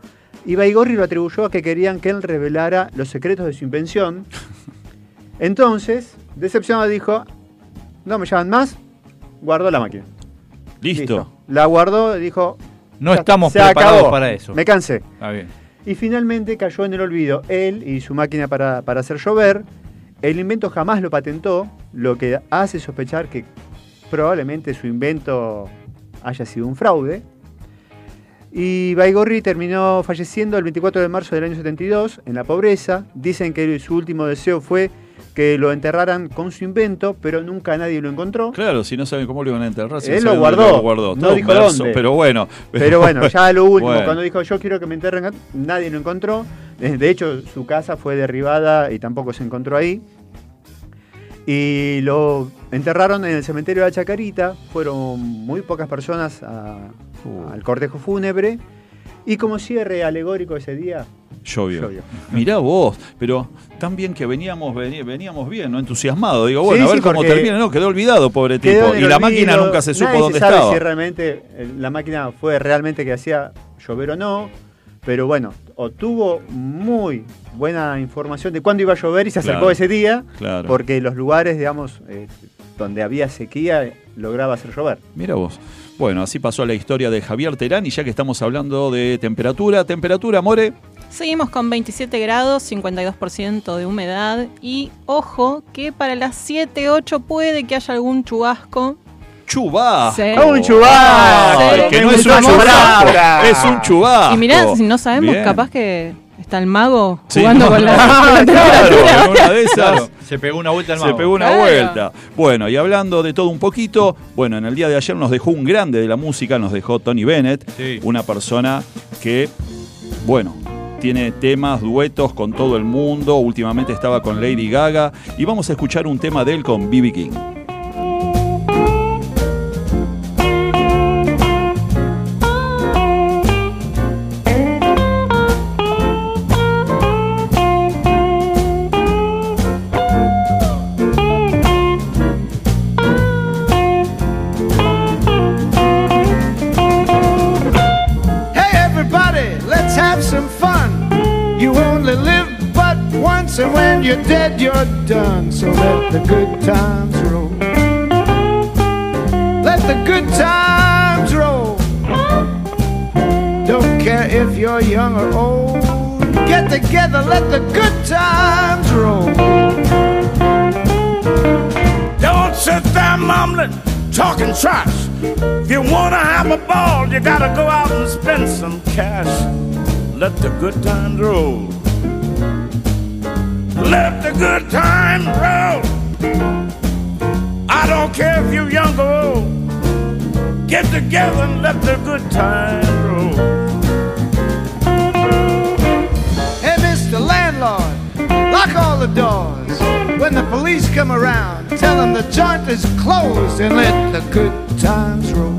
y Baigorri lo atribuyó a que querían que él revelara los secretos de su invención. [laughs] Entonces, decepcionado dijo, no me llaman más, guardó la máquina. Listo. La guardó y dijo, No "Ya estamos se preparados acabó, para eso. Me cansé. Está bien. Y finalmente cayó en el olvido él y su máquina para, para hacer llover. El invento jamás lo patentó, lo que hace sospechar que probablemente su invento haya sido un fraude. Y Baigorri terminó falleciendo el 24 de marzo del año 72 en la pobreza. Dicen que su último deseo fue que lo enterraran con su invento, pero nunca nadie lo encontró. Claro, si no saben cómo lo iban a enterrar, si Él no lo guardó, lo guardó. no Todo dijo verso, dónde. Pero bueno. Pero bueno, ya lo [laughs] último, Bueno. cuando dijo yo quiero que me enterren, acá", nadie lo encontró. De de hecho, su casa fue derribada y tampoco se encontró ahí. Y lo enterraron en el cementerio de la Chacarita. Fueron muy pocas personas a- Uh. al cortejo fúnebre. Y como cierre alegórico ese día, Llovió. Llovió. Mirá vos, pero tan bien que veníamos, veníamos bien, ¿no? Entusiasmados. Digo, bueno, Sí, a ver sí, cómo termina. No, quedó olvidado, pobre quedó tipo. Y la olvido. máquina nunca se supo Nadie dónde sabe estaba. si realmente eh, la máquina fue realmente que hacía llover o no. Pero bueno, obtuvo muy buena información de cuándo iba a llover y se acercó Claro, ese día. Claro. Porque los lugares, digamos, eh, donde había sequía, eh, lograba hacer llover. Mira vos. Bueno, así pasó la historia de Javier Terán y ya que estamos hablando de temperatura, temperatura, More, Seguimos con 27 grados, 52% de humedad y ojo que para las 7, 8 puede que haya algún chubasco. chubasco. Sí. ¡Un chubasco! Sí. que no es un chubasco, palabra. es un chubasco. Y mirá, si no sabemos, Bien. capaz que está el mago Sí, jugando no, [laughs] con la claro, una de esas Claro, se pegó una vuelta al Se mago. pegó una Claro. vuelta. Bueno, y hablando de todo un poquito, bueno, en el día de ayer nos dejó un grande de la música, nos dejó Tony Bennett, Sí. una persona que, bueno, tiene temas, duetos con todo el mundo, últimamente estaba con Lady Gaga, y vamos a escuchar un tema de él con B.B. King. Together, let the good times roll. Don't sit there mumbling, talking trash. If you wanna have a ball, you gotta go out and spend some cash. Let the good times roll. Let the good times roll. I don't care if you're young or old. Get together and let the good times roll. The doors. When the police come around, tell them the joint is closed and let the good times roll.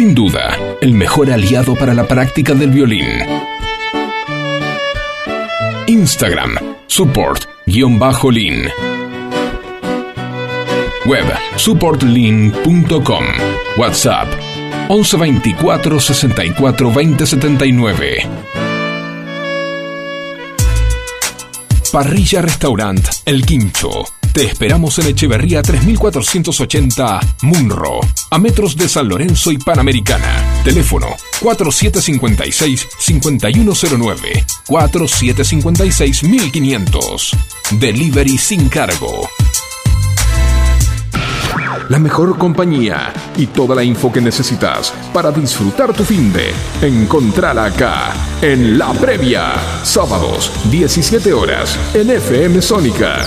Sin duda, el mejor aliado para la práctica del violín. Instagram, support-lean. Web, supportlean.com. WhatsApp, 1124 64 20 79. Parrilla Restaurant El Quincho. Te esperamos en Echeverría 3480 Munro, a metros de San Lorenzo y Panamericana. Teléfono 4756-5109, 4756-1500. Delivery sin cargo. La mejor compañía y toda la info que necesitas para disfrutar tu fin de. Encontrala acá, en La Previa. Sábados, 17 horas, en FM Sónica.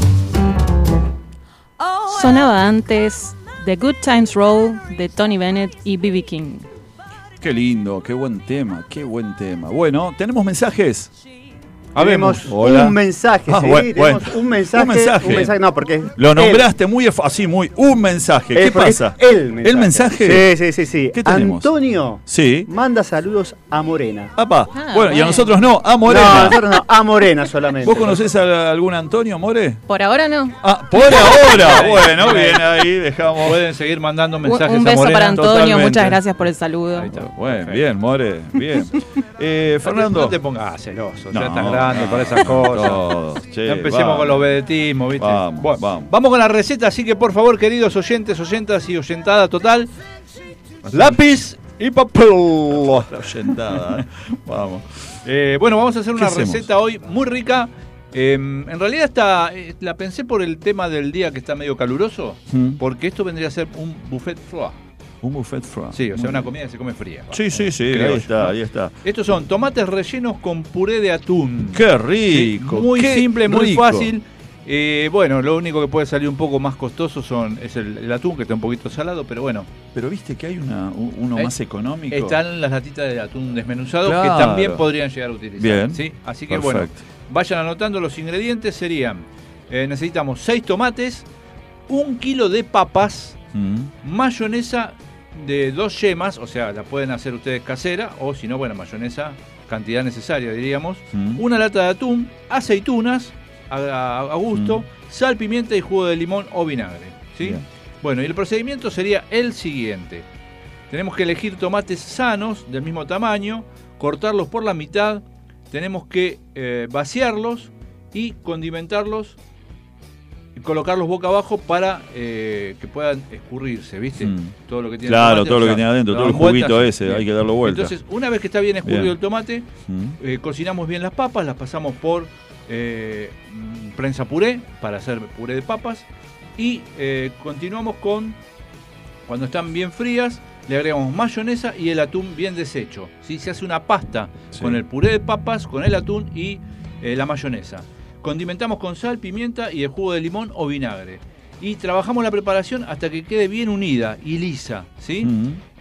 Sonaba antes The Good Times Roll de Tony Bennett y B.B. King. Qué lindo, qué buen tema, qué buen tema. Bueno, ¿tenemos mensajes? Tenemos Hola. un mensaje, Ah, sí, bueno, tenemos bueno. un mensaje. Un mensaje. un mensaje, no, porque Lo él- nombraste muy ef- así, muy. Un mensaje. ¿Qué Eh, es pasa? El mensaje. ¿El mensaje? Sí, sí, sí, sí. ¿Qué tenemos? Antonio Sí. manda saludos a Morena. Apa. Ah, bueno, y a bueno. nosotros no, a No, Morena. nosotros no, a Morena solamente. ¿Vos conocés a algún Antonio More? Por ahora no. Ah, por ahora. [laughs] bueno, bien, ahí dejamos. Pueden seguir mandando mensajes un a beso Morena. para Antonio, totalmente. muchas gracias por el saludo. Ahí está. Bueno, bien, More, bien. [laughs] Eh, Fernando. No te pongas celoso, No, ya tan grande para esas [laughs] cosas. todos, che, ya empecemos vamos. con los vedetismos, ¿viste? Vamos, Bueno, vamos. vamos con la receta, así que por favor, queridos oyentes, oyentas y oyentada total, Lápiz y papel. La oyentada. [laughs] Vamos. Eh, bueno, vamos a hacer una hacemos? receta hoy muy rica. Eh, en realidad está, eh, la pensé por el tema del día que está medio caluroso, Mm. porque esto vendría a ser un buffet froid. Un buffet froid. Sí, o sea, una comida que se come fría. Sí, sí, sí, Creo ahí yo, está, ahí está. Estos son tomates rellenos con puré de atún. ¡Qué rico! Sí, muy qué simple, muy rico. fácil. Eh, bueno, lo único que puede salir un poco más costoso son es el, el atún, que está un poquito salado, pero bueno. Pero viste que hay una, un- uno Eh, más económico. Están las latitas de atún desmenuzado Claro. que también podrían llegar a utilizar. Bien. ¿sí? Así que bueno, vayan anotando los ingredientes. Serían, eh, necesitamos 6 tomates, un kilo de papas, Mm. mayonesa de dos yemas, o sea, la pueden hacer ustedes casera, o si no, bueno, mayonesa, cantidad necesaria, diríamos. Mm. Una lata de atún, aceitunas a, a- a gusto, sal, pimienta y jugo de limón o vinagre. ¿sí? Bien. Bueno, y el procedimiento sería el siguiente. Tenemos que elegir tomates sanos, del mismo tamaño, cortarlos por la mitad, tenemos que eh, vaciarlos y condimentarlos colocarlos boca abajo para eh, que puedan escurrirse, ¿viste? Mm. Todo lo que tiene Claro, tomate, todo lo que tiene adentro, todo el vueltas, juguito ese, bien. hay que darlo vuelta. Entonces, una vez que está bien escurrido Bien. el tomate, Mm. eh, cocinamos bien las papas, las pasamos por eh, mm, prensa puré para hacer puré de papas y eh, continuamos con, cuando están bien frías, le agregamos mayonesa y el atún bien deshecho. ¿sí? Se hace una pasta Sí. con el puré de papas, con el atún y la mayonesa. Condimentamos con sal, pimienta y el jugo de limón o vinagre. Y trabajamos la preparación hasta que quede bien unida y lisa. ¿sí?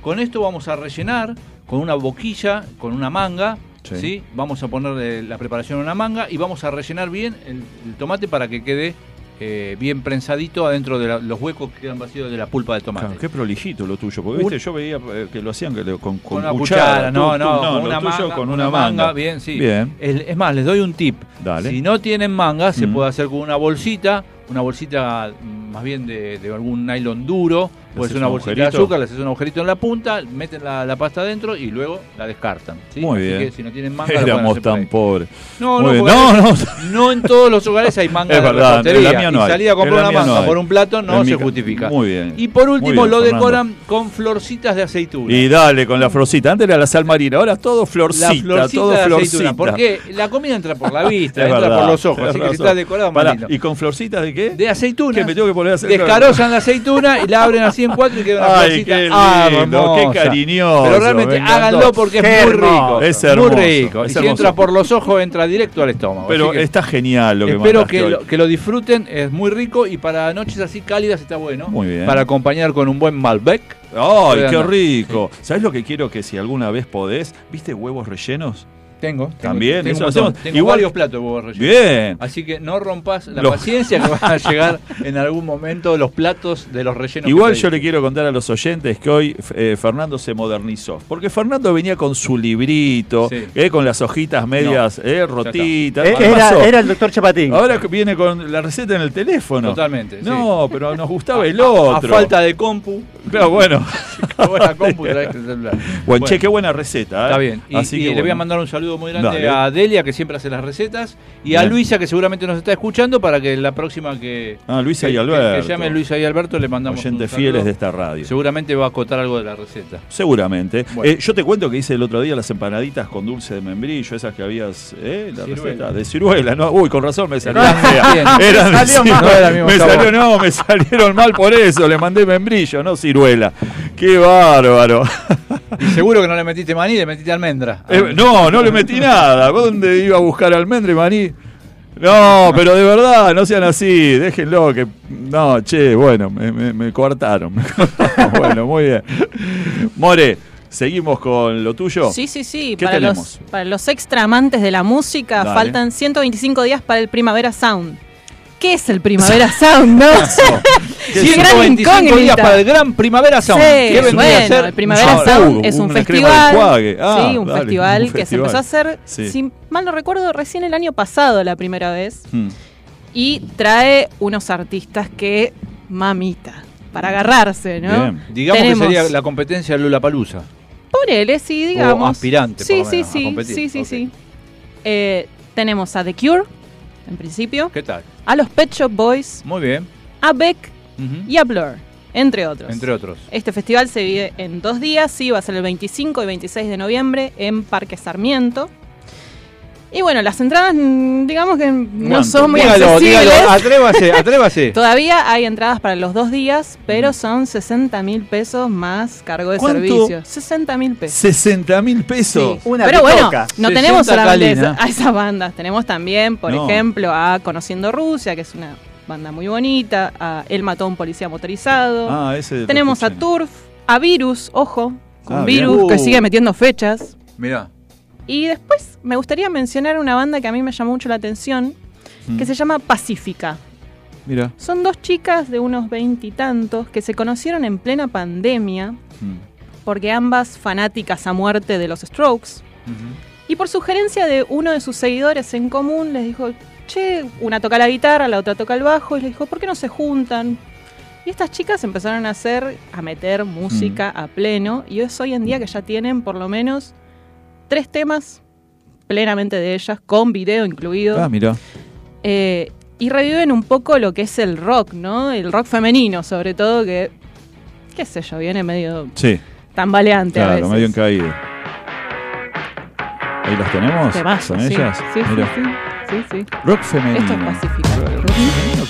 Con esto vamos a rellenar con una boquilla, con una manga. Sí. Sí. Vamos a ponerle la preparación en una manga y vamos a rellenar bien el, el tomate para que quede eh, bien prensadito adentro de la- los huecos que quedan vacíos de la pulpa de tomate. Claro, qué prolijito lo tuyo, porque viste, yo veía eh, que lo hacían con, con con una cuchara, cuchara, no, tú- no, tú- con una manga, con una manga. bien, sí. Bien. Es, es más, les doy un tip. Dale. Si no tienen manga, se Mm. puede hacer con una bolsita, una bolsita mm, más bien de, de algún nylon duro, ser una un bolsita de azúcar, le haces un agujerito en la punta, meten la, la pasta adentro y luego la descartan. ¿sí? Muy Así bien. que si no tienen manga, [laughs] Éramos tan pobres. No, no, no, no. no en todos los hogares hay manga [laughs] Es de verdad, en la mía no y hay. salir a comprar una no manga por un plato no En se justifica. Muy bien. Y por último bien, lo Fernando. decoran con florcitas de aceituna. Y dale con la florcita. Antes era la sal marina, ahora todo florcita, la florcita todo de florcita. aceituna. Porque la comida entra por la [laughs] vista, entra verdad, por los ojos. Así que si está decorado. ¿Y con florcitas de qué? De aceituna. Que me tengo que poner Descarozan la aceituna y la abren así en cuatro y queda una Ay, qué ah, qué cariñoso, Pero me realmente háganlo porque es Qué muy rico. Es hermoso, Muy rico. es y si entra por los ojos, entra directo al estómago. Pero que está genial lo que Espero que hoy. lo, que lo disfruten, es muy rico y para noches así cálidas está bueno. Muy bien. Para acompañar con un buen Malbec. ¡Ay, qué rico! ¿Sabes lo que quiero que si alguna vez podés? ¿Viste huevos rellenos? Tengo. tengo- También, tengo, eso hacemos. Tengo Igual- varios platos de huevos rellenos. Bien. Así que no rompas la [laughs] paciencia que van a llegar en algún momento los platos de los rellenos. Igual yo le quiero contar a los oyentes que hoy eh, Fernando se modernizó. Porque Fernando venía con su librito, Sí. eh, con las hojitas medias eh, rotitas. Eh, ¿Qué Era, pasó? era el doctor Chapatín. Ahora que viene con la receta en el teléfono. Totalmente. sí. No, pero nos gustaba el otro. A, falta de compu. Claro, bueno. [laughs] buena compu traes el celular. Buen, che, qué buena receta. ¿eh? Está bien. Y, Así y que le voy a bueno. mandar un saludo muy grande Dale. a Delia, que siempre hace las recetas, y a. Luisa, que seguramente nos está escuchando, para que la próxima que. Ah, Luisa que- y que- Alberto. Que, llame Luisa y Alberto, le mandamos. Oyentes fieles saludo. de esta radio. Seguramente va a acotar algo de la receta. Seguramente. Bueno. Eh, yo te cuento que hice el otro día las empanaditas con dulce de membrillo, esas que habías, ¿eh? La Ciruela. receta de ciruela, ¿no? Uy, con razón me salió de [laughs] [laughs] Salió mal. No era me sabor. salió, no, me salieron mal por eso, le mandé membrillo, no ciruela. Qué bárbaro. Y seguro que no le metiste maní, le metiste almendra. Eh, no, no le metí nada. ¿Dónde iba a buscar almendra y maní? No, pero de verdad, no sean así, déjenlo que... No, che, bueno, me, me, me coartaron. [laughs] bueno, muy bien. More, seguimos con lo tuyo. Sí, sí, sí. ¿Qué Para tenemos? los, para los extra amantes de la música, Dale. faltan 125 días para el Primavera Sound. ¿Qué es el Primavera [laughs] Sound? No, [laughs] ¿Qué Qué gran 125 días para el Gran Primavera Sound. Sí, ¿Qué a bueno, ser? el Primavera Sound uh, es un festival. Ah, sí, un dale, festival un que se empezó a hacer, Sí. si mal no recuerdo, recién el año pasado la primera vez. Hmm. Y trae unos artistas que, mamita, para agarrarse, ¿no? Bien. Digamos Tenemos- que sería la competencia de Lula Palusa. Ponele, sí, digamos. aspirante, por Sí, sí, a sí, competir. sí, sí, Ok. sí. Eh, tenemos a The Cure, en principio, ¿Qué tal? A los Pet Shop Boys, Muy bien. a Beck Ujú. y a Blur. entre otros. Entre otros. Este festival se vive en dos días, sí, va a ser el 25 y 26 de noviembre en Parque Sarmiento. Y bueno, las entradas, mm, digamos que no son muy Dígalo, accesibles. dígalo, atrévase, [laughs] atrévase. Todavía hay entradas para los dos días, pero son 60 mil pesos más cargo de ¿Cuánto? servicio. 60 mil pesos. 60 mil pesos. Sí. Pero bueno, no 60 tenemos solamente Calina. a esas bandas. Tenemos también, por No. ejemplo, a Conociendo Rusia, que es una banda muy bonita. A Él mató a un policía motorizado. Ah, ese tenemos a. Turf, a Virus, ojo, con Ah, bien. Virus, que sigue metiendo fechas. Mirá. Y después me gustaría mencionar una banda que a mí me llamó mucho la atención, que Mm. se llama Pacífica. Mira. Son dos chicas de unos veintitantos que se conocieron en plena pandemia, Mm. porque ambas fanáticas a muerte de los Strokes. Y por sugerencia de uno de sus seguidores en común, les dijo, che, una toca la guitarra, la otra toca el bajo, y les dijo, ¿por qué no se juntan? Y estas chicas empezaron a hacer, a meter música a pleno, y es hoy en día que ya tienen por lo menos tres temas plenamente de ellas, con video incluido. Ah, mira. Eh, y reviven un poco lo que es el rock, ¿no? El rock femenino, sobre todo, que, qué sé yo, viene medio Sí, tambaleante a claro, veces. medio en caído. Ahí las tenemos. Temazo, ¿Son sí. ellas? Sí, sí, sí, sí, sí. Rock femenino. Esto es Pacífica. Rock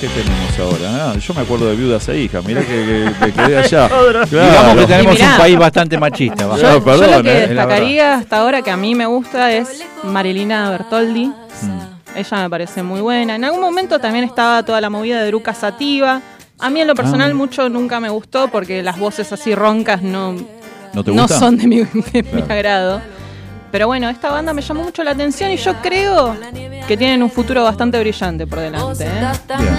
¿qué tenemos ahora? Ah, yo me acuerdo de viudas e hijas. Mirá que, que, que quedé [laughs] allá. Digamos que Claro. tenemos mirá. un país bastante machista. Yo, No, yo perdón, lo que eh, destacaría hasta ahora que a mí me gusta es Marilina Bertoldi. Mm. Ella me parece muy buena. En algún momento también estaba toda la movida de Druca Sativa. A mí en lo personal Ah. mucho nunca me gustó porque las voces así roncas no, ¿No te no son de mi, de mi Claro. agrado. Pero bueno, esta banda me llamó mucho la atención y yo creo que tienen un futuro bastante brillante por delante. ¿eh? Bien.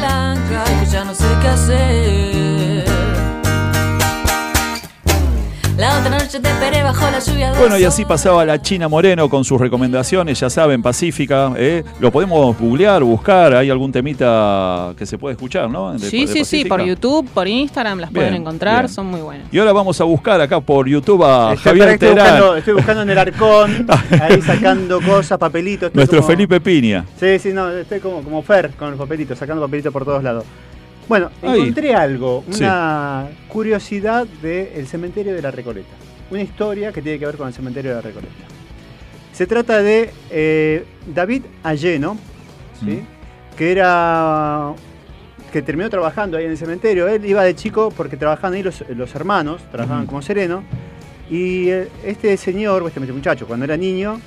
La otra noche te esperé bajo la lluvia. Bueno, y así pasaba la China Moreno con sus recomendaciones, ya saben, Pacífica. ¿eh? Lo podemos googlear, buscar. Hay algún temita que se puede escuchar, ¿no? De- Sí, de sí, sí, por YouTube, por Instagram las pueden encontrar, bien. son muy buenas. Y ahora vamos a buscar acá por YouTube a Estoy, Javier estoy Terán, buscando, estoy buscando en el arcón, [laughs] ahí sacando cosas, papelitos. nuestro como- Felipe Piña. Sí, sí, no, estoy como, como Fer con los papelitos, sacando papelitos por todos lados. Bueno, Ahí. encontré algo, Sí. una curiosidad del cementerio de la Recoleta. Una historia que tiene que ver con el cementerio de la Recoleta. Se trata de eh, David Alleno, ¿sí? que era que terminó trabajando ahí en el cementerio. Él iba de chico porque trabajaban ahí los, los hermanos, trabajaban Ujú. como sereno. Y eh, este señor, este muchacho, cuando era niño,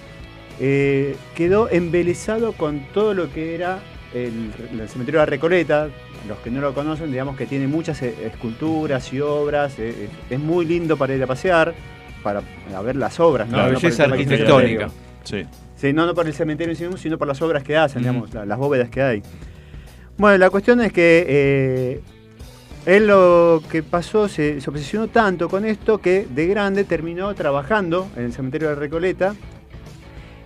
eh, quedó embelesado con todo lo que era el, el cementerio de la Recoleta. Los que no lo conocen, digamos que tiene muchas eh, esculturas y obras. eh, eh, es muy lindo para ir a pasear, para a ver las obras. ¿no? La No belleza arquitectónica. Sí. Sí, no, no por el cementerio en sí mismo, sino por las obras que hacen, digamos, la- las bóvedas que hay. Bueno, la cuestión es que eh, él lo que pasó, se, se obsesionó tanto con esto que de grande terminó trabajando en el cementerio de Recoleta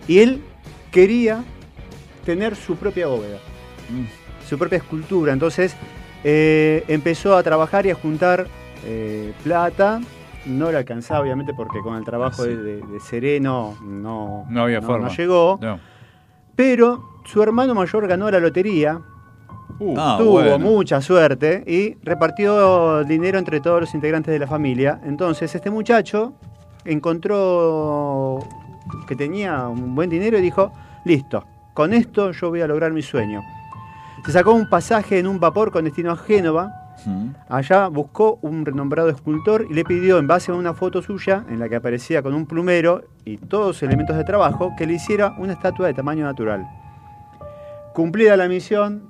y él quería tener su propia bóveda, su propia escultura. Entonces eh, empezó a trabajar y a juntar eh, plata. No le alcanzaba, obviamente, porque con el trabajo Sí. de, de- de Sereno no, No había forma. no llegó. No. Pero su hermano mayor ganó la lotería, Ah, tuvo bueno. mucha suerte y repartió dinero entre todos los integrantes de la familia. Entonces este muchacho encontró que tenía un buen dinero y dijo, listo, con esto yo voy a lograr mi sueño. Se sacó un pasaje en un vapor con destino a Génova. Mm. Allá buscó un renombrado escultor y le pidió, en base a una foto suya, en la que aparecía con un plumero y todos los elementos de trabajo, que le hiciera una estatua de tamaño natural. Cumplida la misión,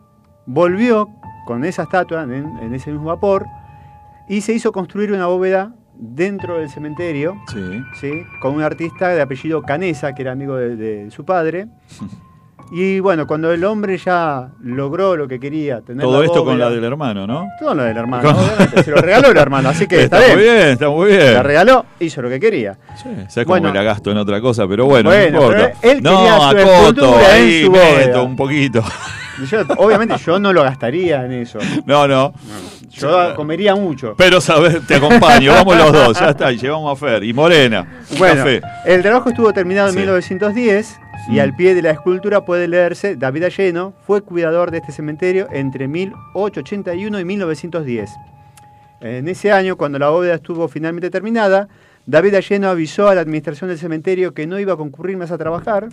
volvió con esa estatua en, en ese mismo vapor y se hizo construir una bóveda dentro del cementerio, Sí. ¿sí? con un artista de apellido Canesa, que era amigo de, de su padre. [laughs] Y bueno, cuando el hombre ya logró lo que quería, tener Todo la esto con la del hermano, ¿no? todo lo del hermano, obviamente. Se lo regaló el hermano, así que [laughs] está, está muy bien. bien, está muy bien. La regaló, hizo lo que quería. Sí, ¿Sabes cómo Bueno. me la gasto en otra cosa? Pero bueno, Bueno, no importa. él no, su acoto, en ahí su meto un poquito. Yo, obviamente yo no lo gastaría en eso. [laughs] No, no. Yo comería mucho. Pero sabes, te acompaño, vamos los dos, ya está, y llevamos a Fer. Y Morena, Bueno, café. el trabajo estuvo terminado en Sí. 1910 y Mm. al pie de la escultura puede leerse David Alleno fue cuidador de este cementerio entre 1881 y 1910. En ese año, cuando la bóveda estuvo finalmente terminada, David Alleno avisó a la administración del cementerio que no iba a concurrir más a trabajar.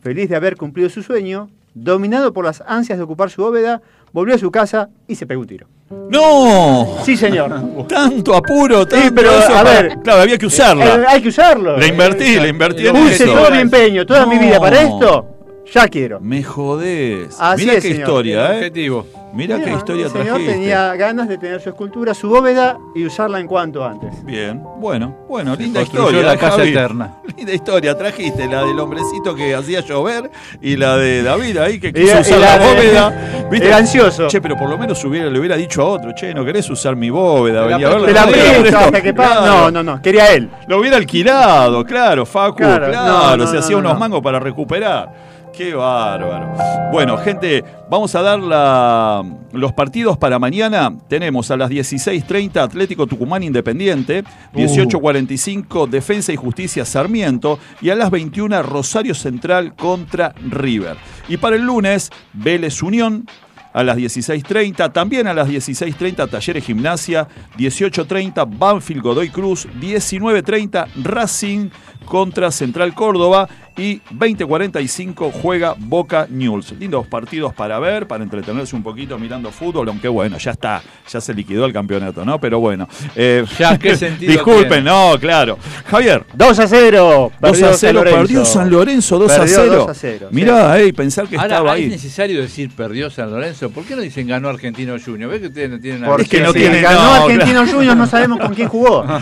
Feliz de haber cumplido su sueño, dominado por las ansias de ocupar su bóveda, volvió a su casa y se pegó un tiro. ¡No! Sí, señor. [laughs] Tanto apuro, tanto Sí, pero, eso a para- ver. Claro, había que usarla. Eh, hay que usarlo. La invertí, la invertí en Puse eso. todo mi empeño, toda mi vida para esto. Ya quiero. Me jodés. Así Mirá es, qué señor. historia, ¿eh? Objetivo. Mirá qué Mira, historia el señor trajiste. tenía ganas de tener su escultura, su bóveda y usarla en cuanto antes. Bien, bueno, bueno, linda historia. la ¿eh, casa Javi? eterna. [laughs] Linda historia, trajiste la del hombrecito que hacía llover y la de David ahí que quiso usar y la, la de- bóveda. [laughs] Era ansioso. Che, pero por lo menos hubiera, le hubiera dicho a otro, che, ¿no querés usar mi bóveda? Te la Vení a verla. Te la No, presto presto. hasta que Claro. No, no, no, quería él. Lo hubiera alquilado, claro, Facu, Claro, claro, no, no, se no, hacía no, unos no. mangos para recuperar. Qué bárbaro. Bueno, gente, vamos a dar la- los partidos para mañana. Tenemos a las 16.30 Atlético Tucumán Independiente, 18.45 Defensa y Justicia Sarmiento y a las 21 Rosario Central contra River. Y para el lunes, Vélez Unión, a las 16.30, también a las 16.30 Talleres Gimnasia, 18.30 Banfield Godoy Cruz, 19.30 Racing contra Central Córdoba y 20.45 juega Boca News. Lindos partidos para ver, para entretenerse un poquito mirando fútbol, aunque bueno, ya está, ya se liquidó el campeonato, ¿no? Pero bueno. eh, Ya, ¿qué [laughs] sentido Disculpen, tiene? no, claro. Javier. 2 a 0. 2 perdió a San 0, Lorenzo. perdió San Lorenzo 2 a Perdió 0. 2 a 0, Mirá, ey, pensar que Ahora, estaba ¿es ahí. necesario decir perdió San Lorenzo? ¿Por qué no dicen ganó Argentino Junior? ¿Ves que ustedes no tienen nada Porque Es que no si tiene- ganó no, Argentino claro. Juniors, no sabemos con quién jugó. [laughs]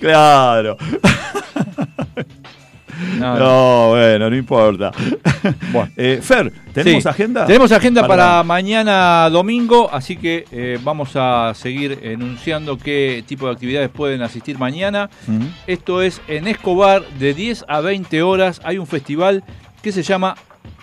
Claro. No, No, bueno, no importa. [laughs] Eh, Fer, ¿tenemos Sí. agenda? Tenemos agenda para, Para- mañana domingo, así que eh, vamos a seguir enunciando qué tipo de actividades pueden asistir mañana. Esto es en Escobar, de 10 a 20 horas. Hay un festival que se llama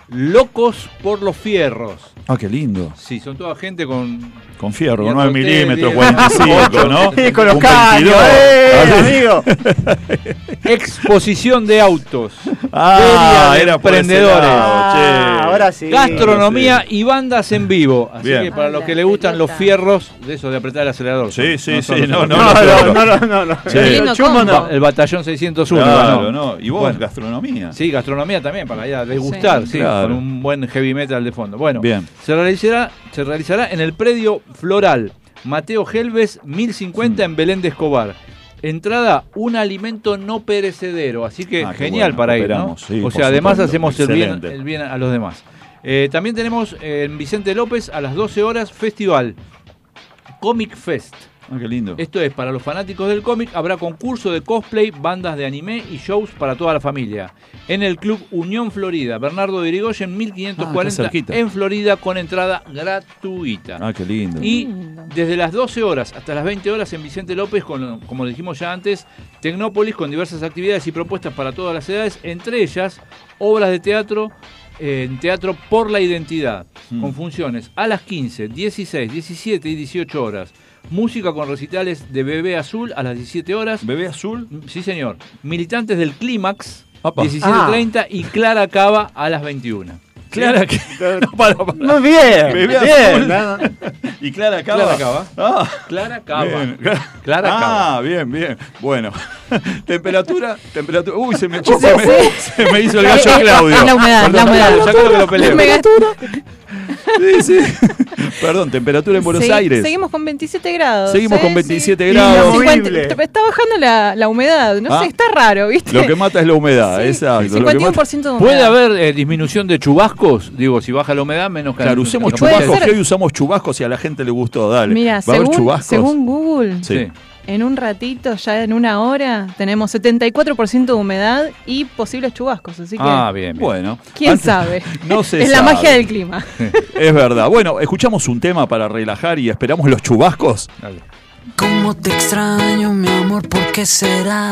Locos por los Fierros. Ah, qué lindo. Sí, son toda gente con. Con fierro, Y con 9 hotel, milímetros, diez, 45, ¿no? Y con los caños, 22. eh, amigo. [laughs] Exposición de autos. Ah, de era emprendedores. Ah, ahora sí. Gastronomía y bandas en vivo. Así Bien. que para los que le gustan los fierros, de eso de apretar el acelerador. Sí, sí, No sí, no, no, No, no, no, no, no, no. Sí. El chumbo no. El batallón 601. Claro, no. no. Y vos, Bueno. gastronomía. Sí, gastronomía también, para ir a degustar, Sí. sí, Claro. con un buen heavy metal de fondo. Bueno, Bien. Se, realizará, se realizará en el predio Floral, Mateo Helves, 1050 en Belén de Escobar. Entrada, un alimento no perecedero, así que Ah, genial bueno, para ir, ¿no? sí, o sea, además hacemos el bien, Excelente. el bien a los demás. Eh, también tenemos en Vicente López a las 12 horas festival Comic Fest. Ah, qué lindo. Esto es para los fanáticos del cómic, habrá concurso de cosplay, bandas de anime y shows para toda la familia. En el Club Unión Florida, Bernardo de Irigoyen, Ah, 1540 está cerquita. en Florida con entrada gratuita. Ah, qué lindo. Y desde las 12 horas hasta las 20 horas en Vicente López, con, como dijimos ya antes, Tecnópolis con diversas actividades y propuestas para todas las edades, entre ellas obras de teatro en Teatro por la Identidad, Mm. con funciones a las 15, 16, 17 y 18 horas. Música con recitales de Bebé Azul a las 17 horas. ¿Bebé azul? Sí, señor. Militantes del Clímax, Apa. 17.30 y Clara Cava a las 21. Clara que. [laughs] No, para, para. Muy bien. Bebé bien. azul. Y Clara Cava. Clara Cava. Ah, Clara Cava. bien. Clara ah, Cava. bien, bien. Bueno. [laughs] temperatura, temperatura. Uy, se me, echó- se me, se me hizo el gallo Claudio. es la humedad, la humedad. Ya creo que lo peleo. Me gasto- Sí, sí. [laughs] Perdón, temperatura en Buenos Segui- Aires. Seguimos con 27 grados. Seguimos ¿eh? con Sí. 27 Y grados. la- 50 Horrible. está bajando la, la humedad. No Ah. sé, está raro, ¿viste? Lo que mata es la humedad, Sí, exacto. Lo que mata- 51% de humedad. ¿Puede haber eh, disminución de chubascos? Digo, si baja la humedad, menos Claro, usemos chubascos, que hoy usamos chubascos y a la gente le gustó, dale. Mira, ¿Va a haber chubascos? según Google, Sí. En un ratito, ya en una hora, tenemos 74% de humedad y posibles chubascos. Así que, Ah, bien, bien. Bueno. ¿quién antes- sabe? [laughs] No se es la sabe. magia del clima. [laughs] Es verdad. Bueno, escuchamos un tema para relajar y esperamos los chubascos. Dale. Cómo te extraño, mi amor, ¿por qué será?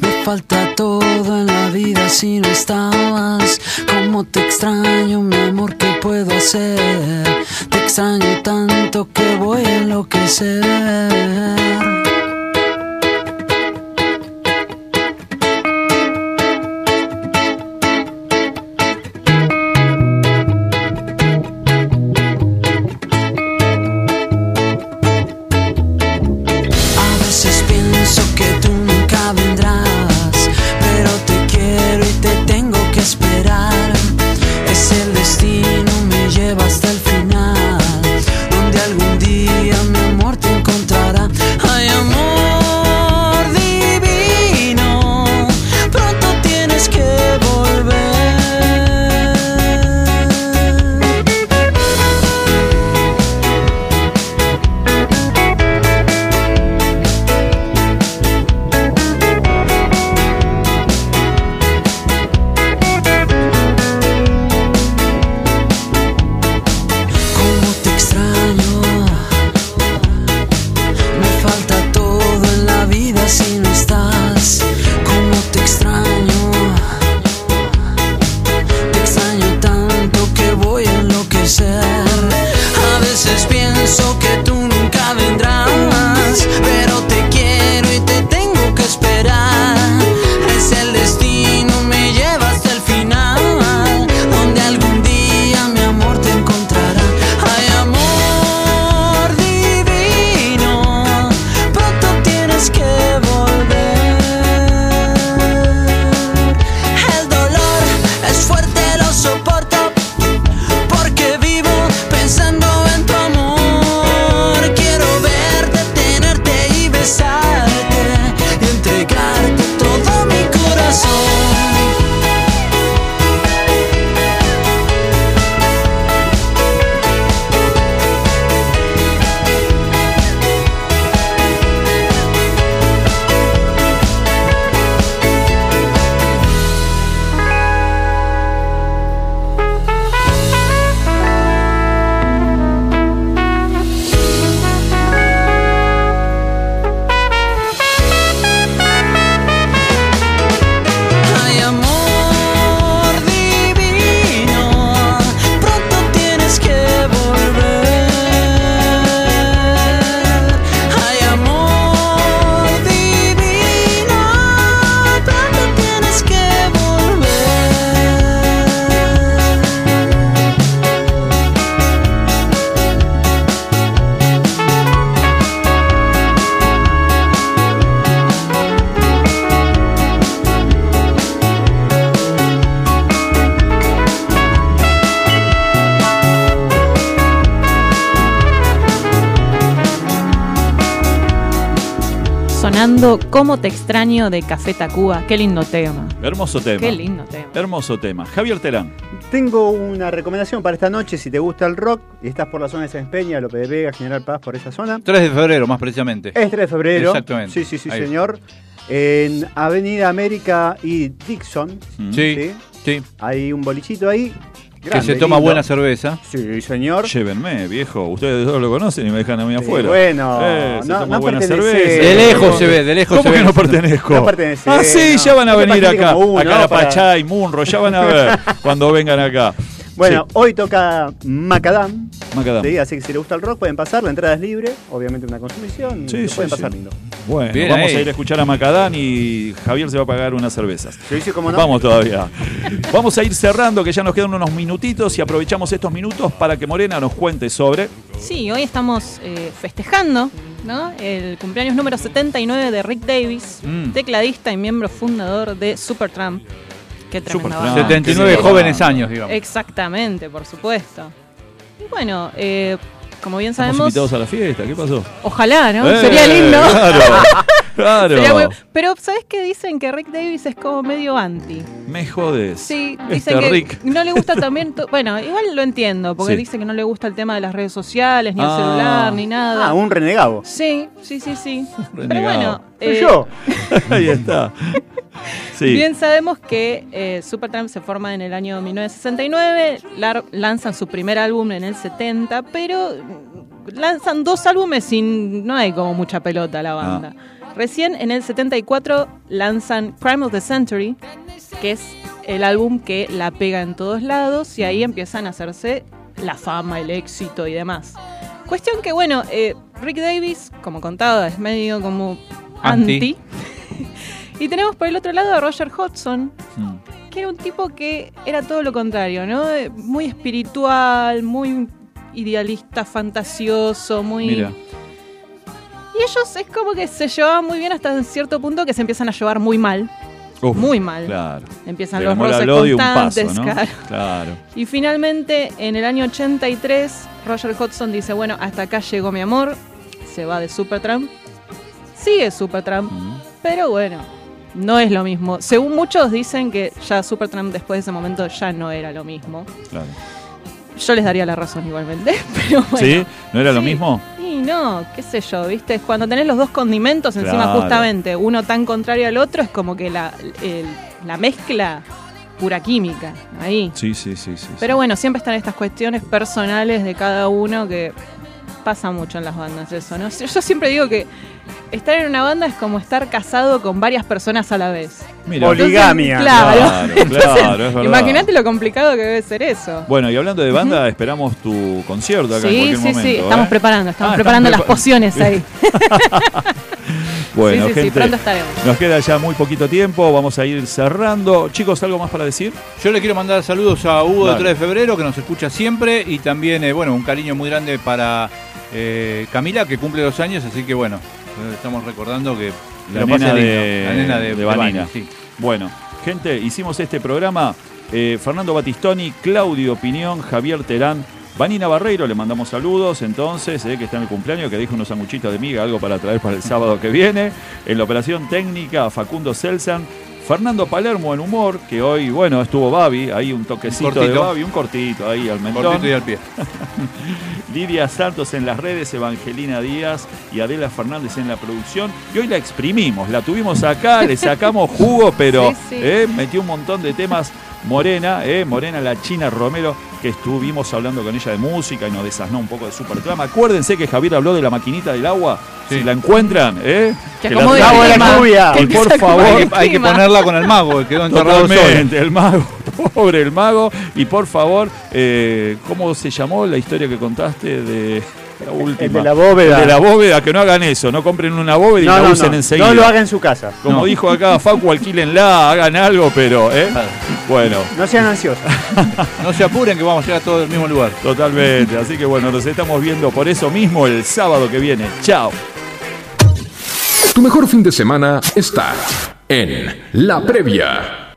Me falta todo en la vida si no estabas. Cómo te extraño, mi amor, ¿qué puedo hacer? Te extraño tanto que voy a enloquecer. Cómo te extraño de Café Tacuba. Qué lindo tema. Hermoso tema. Qué lindo tema. Hermoso tema. Javier Terán. Tengo una recomendación para esta noche si te gusta el rock y estás por la zona de San Peña, López de Vega, General Paz, por esa zona. 3 de febrero, más precisamente. Es 3 de febrero. Exactamente. Sí, sí, sí, Ahí. señor. En Avenida América y Dixon. Sí, sí. Hay un bolichito ahí. Que se toma lindo. buena cerveza. Sí, señor. Llévenme, viejo. Ustedes dos lo conocen y me dejan a mí Sí, afuera. bueno, Eh, se no- toma no buena cerveza. De lejos se ve, de lejos ¿Cómo se que ve. no pertenezco? No pertenece, Ah, sí, no. ya van a venir acá. uno, acá la para- Pachay, Munro, ya van a ver [laughs] cuando vengan acá. Bueno, Sí, hoy toca Macadam. Macadam. Sí, así que si le gusta el rock pueden pasar, la entrada es libre, obviamente una consumición, Sí, sí, pueden sí. pasar lindo. Bueno, Bien vamos ahí. a ir a escuchar a Macadán y Javier se va a pagar unas cervezas. Cómo no. Vamos todavía. [laughs] Vamos a ir cerrando, que ya nos quedan unos minutitos y aprovechamos estos minutos para que Morena nos cuente sobre. Sí, hoy estamos eh, festejando ¿no? el cumpleaños número 79 de Rick Davis, Mm. tecladista y miembro fundador de Supertramp. Qué tremenda banda. 79 sí. jóvenes años, digamos. Exactamente, por supuesto. Y bueno, eh, como bien Estamos sabemos, invitados a la fiesta. ¿Qué pasó? ojalá, ¿no? Eh, Sería lindo. Claro, [laughs] claro. Sería muy- Pero ¿sabes qué dicen? Que Rick Davis es como medio anti. Me jodes. Sí, Este dicen que Rick. no le gusta [laughs] también. to- Bueno, igual lo entiendo, porque Sí. dice que no le gusta el tema de las redes sociales, ni el Ah. celular, ni nada. Ah, un renegado. Sí, sí, sí, sí. [laughs] Pero bueno, Soy eh, yo. [laughs] Ahí está. Sí. bien sabemos que eh, Supertramp se forma en el año 1969, lar- lanzan su primer álbum en el 70, pero mm, lanzan dos álbumes y no hay como mucha pelota la banda. Recién en el 74 lanzan Crime of the Century, que es el álbum que la pega en todos lados y ahí empiezan a hacerse la fama, el éxito y demás. Cuestión que, bueno, eh, Rick Davis, como contaba, es medio como Anti. anti. [laughs] y tenemos por el otro lado a Roger Hodgson, Mm. que era un tipo que era todo lo contrario, ¿no? Eh, Muy espiritual, muy idealista, fantasioso, muy... Mira. Y ellos es como que se llevaban muy bien hasta cierto punto que se empiezan a llevar muy mal. Uf, Muy mal. Claro. Empiezan los roces constantes, paso, ¿no? claro. Claro. Y finalmente, en el año 83, Roger Hodgson dice, bueno, hasta acá llegó mi amor, se va de Supertramp, sigue Supertramp, Mm. pero bueno, no es lo mismo. Según muchos dicen que ya Supertramp después de ese momento ya no era lo mismo. Claro. Yo les daría la razón igualmente, [laughs] pero bueno. ¿Sí? ¿No era lo mismo? Y no, qué sé yo, ¿viste? Es Cuando tenés los dos condimentos encima Claro. justamente, uno tan contrario al otro, es como que la, el- la mezcla pura química, ahí. Sí, sí, sí, sí. Pero bueno, siempre están estas cuestiones personales de cada uno que pasa mucho en las bandas eso, ¿no? Yo siempre digo que estar en una banda es como estar casado con varias personas a la vez. Mira. Poligamia. Claro. Claro, claro. Imagínate lo complicado que debe ser eso. Bueno, y hablando de banda, esperamos tu concierto acá en Sí, cualquier sí, momento. sí, ¿eh? estamos preparando, estamos Ah, preparando las pociones ahí. [laughs] Bueno, sí, sí, sí, gente, pronto estaremos. nos queda ya muy poquito tiempo, vamos a ir cerrando. Chicos, ¿algo más para decir? Yo le quiero mandar saludos a Hugo Dale. de 3 de febrero, que nos escucha siempre, y también, eh, bueno, un cariño muy grande para eh, Camila, que cumple dos años, así que bueno, eh, estamos recordando que La nena de, la nena de, de de Vanina. Sí. Bueno, gente, hicimos este programa. eh, Fernando Batistoni, Claudio Opinión, Javier Terán, Vanina Barreiro, le mandamos saludos entonces, eh, que está en el cumpleaños, que dijo unos sanguchitos de miga, algo para traer para el [laughs] sábado que viene. En la operación técnica, Facundo Celsan. Fernando Palermo en humor, que hoy, bueno, estuvo Babi, ahí un toquecito Un de. Babi, un cortito ahí al mentón. Cortito y al pie. [laughs] Lidia Santos en las redes, Evangelina Díaz y Adela Fernández en la producción. Y hoy la exprimimos, la tuvimos acá, le sacamos jugo, pero [laughs] Sí, sí. eh, metió un montón de temas. Morena, eh, Morena la China Romero, que estuvimos hablando con ella de música y nos desasnó un poco de Supertrama. Acuérdense que Javier habló de la maquinita del agua. Sí. Si la encuentran, ¿eh? Que la traigan. el clima. lluvia. Y Que por favor, Hay que, hay que clima. ponerla con el mago, que quedó enterrado. Totalmente, el mago, [laughs] pobre el mago. Y por favor, eh, ¿cómo se llamó la historia que contaste de la última? El de la bóveda. El de la bóveda, que no hagan eso, no compren una bóveda y la no, usen no, enseguida. no lo hagan en su casa. Como No. dijo acá Facu, alquílenla, hagan algo, pero, ¿eh? Bueno, No sean ansiosos. [laughs] No se apuren que vamos a llegar todos al mismo lugar. totalmente. Así que bueno, nos estamos viendo por eso mismo el sábado que viene. Chao. Tu mejor fin de semana está en La Previa.